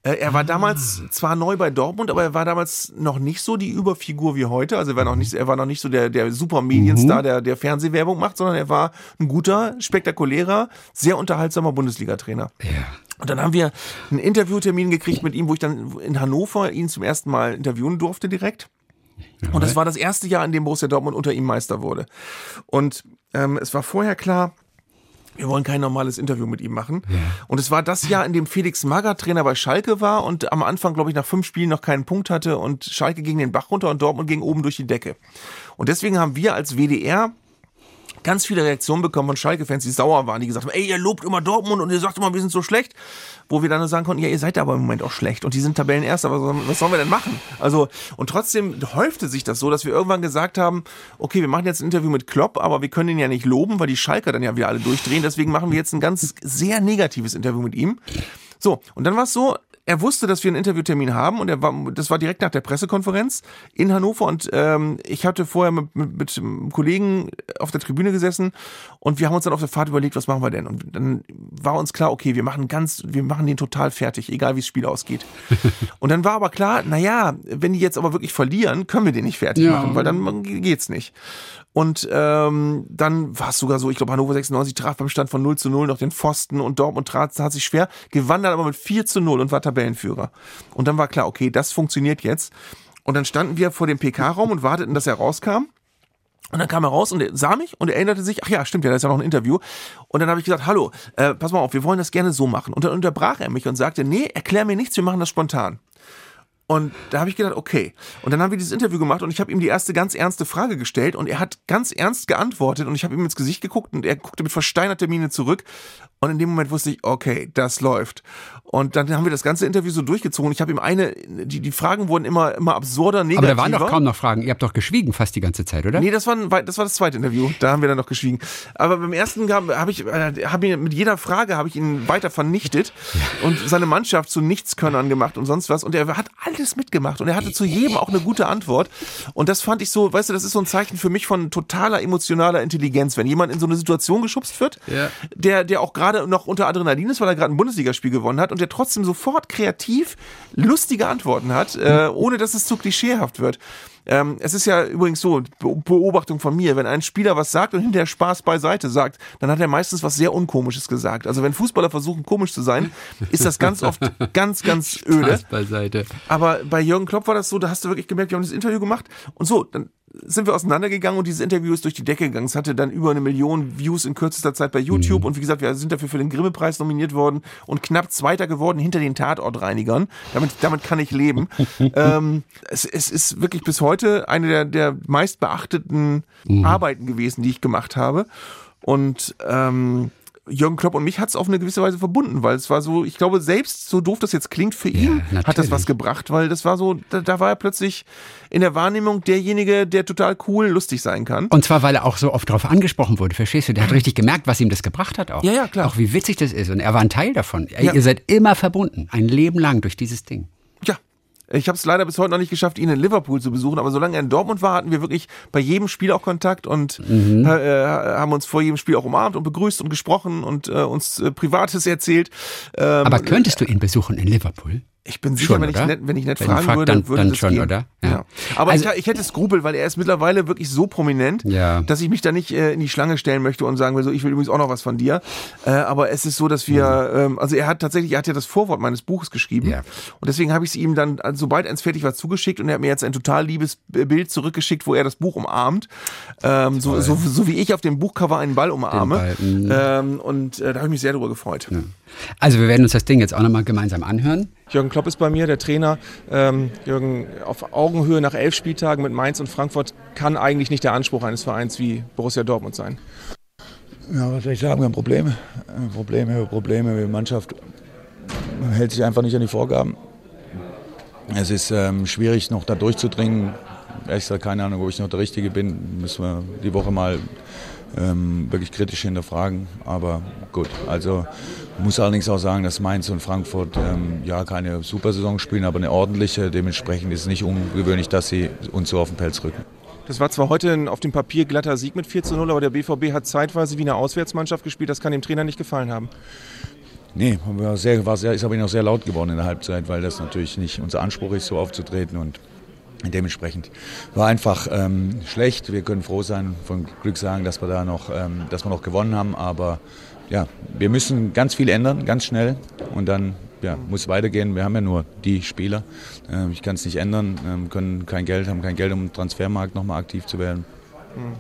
Äh, er war ah. damals zwar neu bei Dortmund, aber er war damals noch nicht so die Überfigur wie heute. Also er war noch nicht, er war noch nicht so der, der super Medienstar, mhm. der, der Fernsehwerbung macht, sondern er war ein guter, spektakulärer, sehr unterhaltsamer Bundesliga-Trainer. Ja. Und dann haben wir einen Interviewtermin gekriegt mit ihm, wo ich dann in Hannover ihn zum ersten Mal interviewen durfte direkt. Und das war das erste Jahr, in dem Borussia Dortmund unter ihm Meister wurde. Und ähm, es war vorher klar, wir wollen kein normales Interview mit ihm machen. Ja. Und es war das Jahr, in dem Felix Magath Trainer bei Schalke war und am Anfang, glaube ich, nach fünf Spielen noch keinen Punkt hatte und Schalke ging den Bach runter und Dortmund ging oben durch die Decke. Und deswegen haben wir als WDR ganz viele Reaktionen bekommen von Schalke-Fans, die sauer waren, die gesagt haben, ey, ihr lobt immer Dortmund und ihr sagt immer, wir sind so schlecht. Wo wir dann nur sagen konnten, ja, ihr seid aber im Moment auch schlecht und die sind Tabellenerster, aber was sollen wir denn machen? Also, und trotzdem häufte sich das so, dass wir irgendwann gesagt haben, okay, wir machen jetzt ein Interview mit Klopp, aber wir können ihn ja nicht loben, weil die Schalker dann ja wieder alle durchdrehen. Deswegen machen wir jetzt ein ganz sehr negatives Interview mit ihm. So, und dann war es so, er wusste, dass wir einen Interviewtermin haben und er war, das war direkt nach der Pressekonferenz in Hannover und ähm, ich hatte vorher mit, mit, mit einem Kollegen auf der Tribüne gesessen und wir haben uns dann auf der Fahrt überlegt, was machen wir denn? Und dann war uns klar, okay, wir machen ganz, wir machen den total fertig, egal wie das Spiel ausgeht. und dann war aber klar, naja, wenn die jetzt aber wirklich verlieren, können wir den nicht fertig ja. machen, weil dann geht's nicht. Und ähm, dann war es sogar so, ich glaube, Hannover 96 traf beim Stand von 0 zu 0 noch den Pfosten und Dortmund trat, tat sich schwer, gewann dann aber mit 4 zu 0 und war Tabellenführer. Und dann war klar, okay, das funktioniert jetzt. Und dann standen wir vor dem PK-Raum und warteten, dass er rauskam. Und dann kam er raus und er sah mich und er erinnerte sich, ach ja, stimmt ja, da ist ja noch ein Interview. Und dann habe ich gesagt, hallo, äh, pass mal auf, wir wollen das gerne so machen. Und dann unterbrach er mich und sagte, nee, erklär mir nichts, wir machen das spontan. Und da habe ich gedacht, okay. Und dann haben wir dieses Interview gemacht und ich habe ihm die erste ganz ernste Frage gestellt und er hat ganz ernst geantwortet und ich habe ihm ins Gesicht geguckt und er guckte mit versteinerter Miene zurück und in dem Moment wusste ich, okay, das läuft. Und dann haben wir das ganze Interview so durchgezogen. Ich habe ihm eine, die, die Fragen wurden immer, immer absurder, negativer. Aber da waren doch kaum noch Fragen. Ihr habt doch geschwiegen fast die ganze Zeit, oder? Nee, das war, ein, das war das zweite Interview. Da haben wir dann noch geschwiegen. Aber beim ersten habe ich, äh, hab ihn, mit jeder Frage habe ich ihn weiter vernichtet und seine Mannschaft zu Nichtskönnern gemacht und sonst was. Und er hat alles mitgemacht und er hatte zu jedem auch eine gute Antwort. Und das fand ich so, weißt du, das ist so ein Zeichen für mich von totaler emotionaler Intelligenz. Wenn jemand in so eine Situation geschubst wird, ja. der, der auch gerade noch unter Adrenalin ist, weil er gerade ein Bundesligaspiel gewonnen hat und der trotzdem sofort kreativ lustige Antworten hat, äh, ohne dass es zu klischeehaft wird. Ähm, es ist ja übrigens so, Beobachtung von mir, wenn ein Spieler was sagt und hinterher Spaß beiseite sagt, dann hat er meistens was sehr Unkomisches gesagt. Also wenn Fußballer versuchen, komisch zu sein, ist das ganz oft ganz, ganz öde. Spaß beiseite. Aber bei Jürgen Klopp war das so, da hast du wirklich gemerkt, wir haben das Interview gemacht und so, dann sind wir auseinandergegangen und dieses Interview ist durch die Decke gegangen. Es hatte dann über eine Million Views in kürzester Zeit bei YouTube mhm. und wie gesagt, wir sind dafür für den Grimme-Preis nominiert worden und knapp Zweiter geworden hinter den Tatortreinigern. Damit, damit kann ich leben. ähm, es, es ist wirklich bis heute eine der, der meist beachteten mhm. Arbeiten gewesen, die ich gemacht habe. Und ähm, Jürgen Klopp und mich hat es auf eine gewisse Weise verbunden, weil es war so, ich glaube, selbst so doof das jetzt klingt für ihn, ja, hat das was gebracht, weil das war so, da, da, war er plötzlich in der Wahrnehmung derjenige, der total cool, lustig sein kann. Und zwar, weil er auch so oft darauf angesprochen wurde, verstehst du? Der hat richtig gemerkt, was ihm das gebracht hat auch. Ja, ja, klar. Auch wie witzig das ist und er war ein Teil davon. Ja. Ihr seid immer verbunden, ein Leben lang durch dieses Ding. Ich habe es leider bis heute noch nicht geschafft, ihn in Liverpool zu besuchen, aber solange er in Dortmund war, hatten wir wirklich bei jedem Spiel auch Kontakt und mhm. äh, haben uns vor jedem Spiel auch umarmt und begrüßt und gesprochen und äh, uns äh, Privates erzählt. Ähm, aber könntest du ihn besuchen in Liverpool? Ich bin sicher, schon, wenn, ich net, wenn ich nicht wenn fragen fragt, würde, dann, würde dann schon, gehen. oder? Ja. ja. Aber also, ich, ich, hätte Skrupel, weil er ist mittlerweile wirklich so prominent, ja. dass ich mich da nicht äh, in die Schlange stellen möchte und sagen will, so, ich will übrigens auch noch was von dir. Äh, aber es ist so, dass wir, mhm. ähm, also er hat tatsächlich, er hat ja das Vorwort meines Buches geschrieben. Ja. Und deswegen habe ich es ihm dann, also sobald eins fertig war, zugeschickt und er hat mir jetzt ein total liebes Bild zurückgeschickt, wo er das Buch umarmt. Ähm, so, so, so wie ich auf dem Buchcover einen Ball umarme. Ball, mhm. ähm, und äh, da habe ich mich sehr darüber gefreut. Ja. Also wir werden uns das Ding jetzt auch nochmal gemeinsam anhören. Jürgen Klopp ist bei mir, der Trainer. Ähm, Jürgen, auf Augenhöhe nach elf Spieltagen mit Mainz und Frankfurt kann eigentlich nicht der Anspruch eines Vereins wie Borussia Dortmund sein. Ja, was soll ich sagen? Wir haben Probleme. Probleme, Probleme. Die Mannschaft hält sich einfach nicht an die Vorgaben. Es ist ähm, schwierig, noch da durchzudringen. Ehrlich gesagt, keine Ahnung, ob ich noch der Richtige bin. Müssen wir die Woche mal ähm, wirklich kritisch hinterfragen. Aber gut, also muss allerdings auch sagen, dass Mainz und Frankfurt ähm, ja keine Supersaison spielen, aber eine ordentliche. Dementsprechend ist es nicht ungewöhnlich, dass sie uns so auf den Pelz rücken. Das war zwar heute auf dem Papier glatter Sieg mit 4 zu 0, aber der BVB hat zeitweise wie eine Auswärtsmannschaft gespielt. Das kann dem Trainer nicht gefallen haben. Nee, war sehr, war sehr, ist aber noch sehr laut geworden in der Halbzeit, weil das natürlich nicht unser Anspruch ist, so aufzutreten. Und Dementsprechend war einfach ähm, schlecht. Wir können froh sein, von Glück sagen, dass wir da noch, ähm, dass wir noch gewonnen haben. Aber ja, wir müssen ganz viel ändern, ganz schnell. Und dann ja, muss weitergehen. Wir haben ja nur die Spieler. Ähm, ich kann es nicht ändern. Ähm, können kein Geld, haben kein Geld, um im Transfermarkt nochmal aktiv zu werden. Mhm.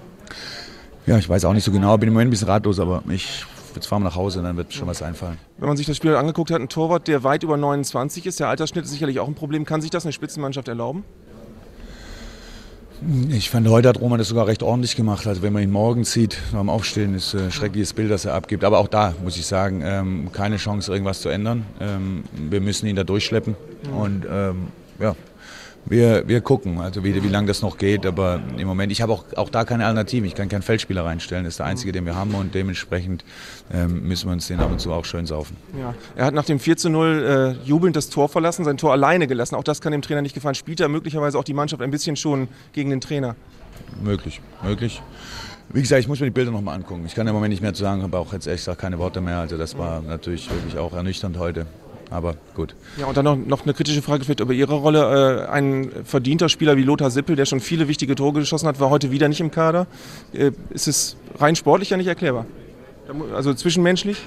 Ja, ich weiß auch nicht so genau. Bin im Moment ein bisschen ratlos, aber ich jetzt fahren wir nach Hause, dann wird schon was einfallen. Wenn man sich das Spiel angeguckt hat, ein Torwart, der weit über 29 ist, der Altersschnitt ist sicherlich auch ein Problem. Kann sich das eine Spitzenmannschaft erlauben? Ich fand, heute hat Roman das sogar recht ordentlich gemacht. Also wenn man ihn morgen sieht, beim Aufstehen, ist ein schreckliches Bild, das er abgibt. Aber auch da muss ich sagen, ähm, keine Chance, irgendwas zu ändern. Ähm, wir müssen ihn da durchschleppen. Und ähm, ja, wir, wir gucken, also wie, wie lange das noch geht. Aber im Moment, ich habe auch, auch da keine Alternative. Ich kann keinen Feldspieler reinstellen. Das ist der einzige, den wir haben und dementsprechend ähm, müssen wir uns den ab und zu auch schön saufen. Ja. Er hat nach dem 4 zu 0 äh, jubelnd das Tor verlassen, sein Tor alleine gelassen. Auch das kann dem Trainer nicht gefallen. Spielt er möglicherweise auch die Mannschaft ein bisschen schon gegen den Trainer? Möglich, möglich. Wie gesagt, ich muss mir die Bilder nochmal angucken. Ich kann im Moment nicht mehr zu sagen, habe auch jetzt echt gesagt keine Worte mehr. Also das war natürlich wirklich auch ernüchternd heute. Aber gut. Ja, und dann noch, noch eine kritische Frage vielleicht über Ihre Rolle. Äh, ein verdienter Spieler wie Lothar Sippel, der schon viele wichtige Tore geschossen hat, war heute wieder nicht im Kader. Äh, ist es rein sportlich ja nicht erklärbar? Also zwischenmenschlich?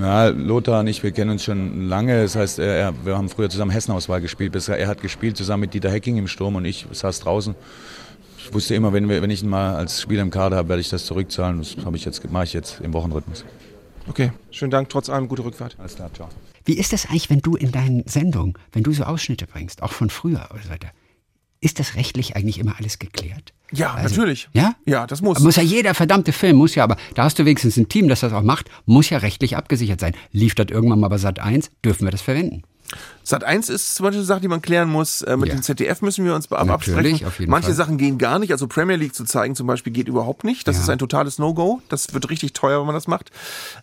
Ja, Lothar und ich, wir kennen uns schon lange. Das heißt, er, wir haben früher zusammen Hessenauswahl gespielt. Er hat gespielt zusammen mit Dieter Hecking im Sturm und ich saß draußen ich wusste immer, wenn, wir, wenn ich ihn mal als Spieler im Kader habe, werde ich das zurückzahlen. Das ich jetzt, mache ich jetzt im Wochenrhythmus. Okay, schönen Dank, trotz allem gute Rückfahrt. Alles klar, ciao. Wie ist das eigentlich, wenn du in deinen Sendungen, wenn du so Ausschnitte bringst, auch von früher oder so weiter, ist das rechtlich eigentlich immer alles geklärt? Ja, also, natürlich. Ja? Ja, das muss. Muss ja jeder verdammte Film, muss ja, aber da hast du wenigstens ein Team, das das auch macht, muss ja rechtlich abgesichert sein. Lief das irgendwann mal bei Sat 1, dürfen wir das verwenden? Sat 1 ist zum Beispiel eine Sache, die man klären muss. Äh, mit ja. dem ZDF müssen wir uns ab absprechen. Manche Fall. Sachen gehen gar nicht. Also Premier League zu zeigen zum Beispiel geht überhaupt nicht. Das ja. ist ein totales No-Go. Das wird richtig teuer, wenn man das macht.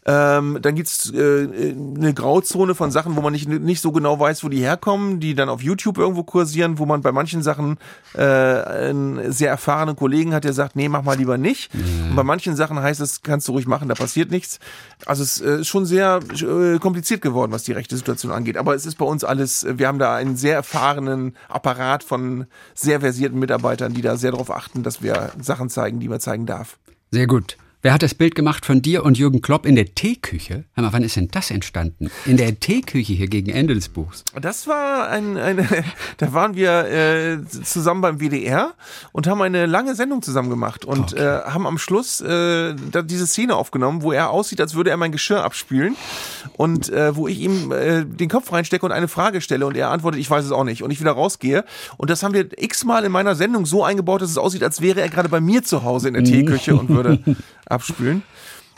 Ähm, dann gibt's äh, eine Grauzone von Sachen, wo man nicht, nicht so genau weiß, wo die herkommen, die dann auf YouTube irgendwo kursieren, wo man bei manchen Sachen äh, einen sehr erfahrenen Kollegen hat, der sagt, nee, mach mal lieber nicht. Ja. Und bei manchen Sachen heißt es, kannst du ruhig machen, da passiert nichts. Also es äh, ist schon sehr äh, kompliziert geworden, was die rechte Situation angeht. Aber es ist bei uns alles, wir haben da einen sehr erfahrenen Apparat von sehr versierten Mitarbeitern, die da sehr darauf achten, dass wir Sachen zeigen, die man zeigen darf. Sehr gut. Wer hat das Bild gemacht von dir und Jürgen Klopp in der Teeküche? Hör mal, wann ist denn das entstanden? In der Teeküche hier gegen Ende des Buchs. Das war ein, eine, da waren wir äh, zusammen beim WDR und haben eine lange Sendung zusammen gemacht und okay. äh, haben am Schluss äh, diese Szene aufgenommen, wo er aussieht, als würde er mein Geschirr abspülen und äh, wo ich ihm äh, den Kopf reinstecke und eine Frage stelle und er antwortet, ich weiß es auch nicht und ich wieder rausgehe und das haben wir x-mal in meiner Sendung so eingebaut, dass es aussieht, als wäre er gerade bei mir zu Hause in der Teeküche und würde abspülen.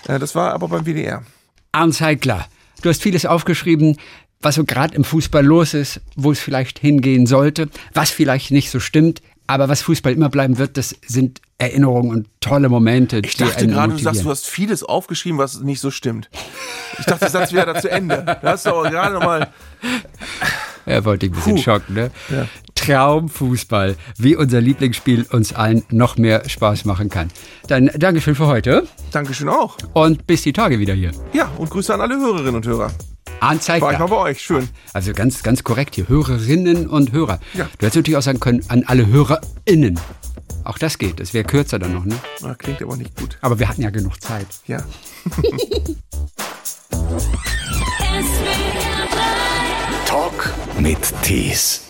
Äh, das war aber beim WDR. Anzeigler, du hast vieles aufgeschrieben, was so gerade im Fußball los ist, wo es vielleicht hingehen sollte, was vielleicht nicht so stimmt. Aber was Fußball immer bleiben wird, das sind Erinnerungen und tolle Momente. Ich dachte gerade, du sagst, du hast vieles aufgeschrieben, was nicht so stimmt. Ich dachte, der Satz wäre da zu Ende. Da hast du auch gerade nochmal. Er wollte ein bisschen Puh. schocken, ne? Ja. Traumfußball, wie unser Lieblingsspiel uns allen noch mehr Spaß machen kann. Dann Dankeschön für heute. Dankeschön auch. Und bis die Tage wieder hier. Ja, und Grüße an alle Hörerinnen und Hörer. Anzeige. War ich mal bei euch, schön. Also ganz, ganz korrekt hier. Hörerinnen und Hörer. Ja. Du hättest natürlich auch sagen können, an alle HörerInnen. Auch das geht. Das wäre kürzer dann noch, ne? Na, klingt aber nicht gut. Aber wir hatten ja genug Zeit. Ja. Talk mit Tees.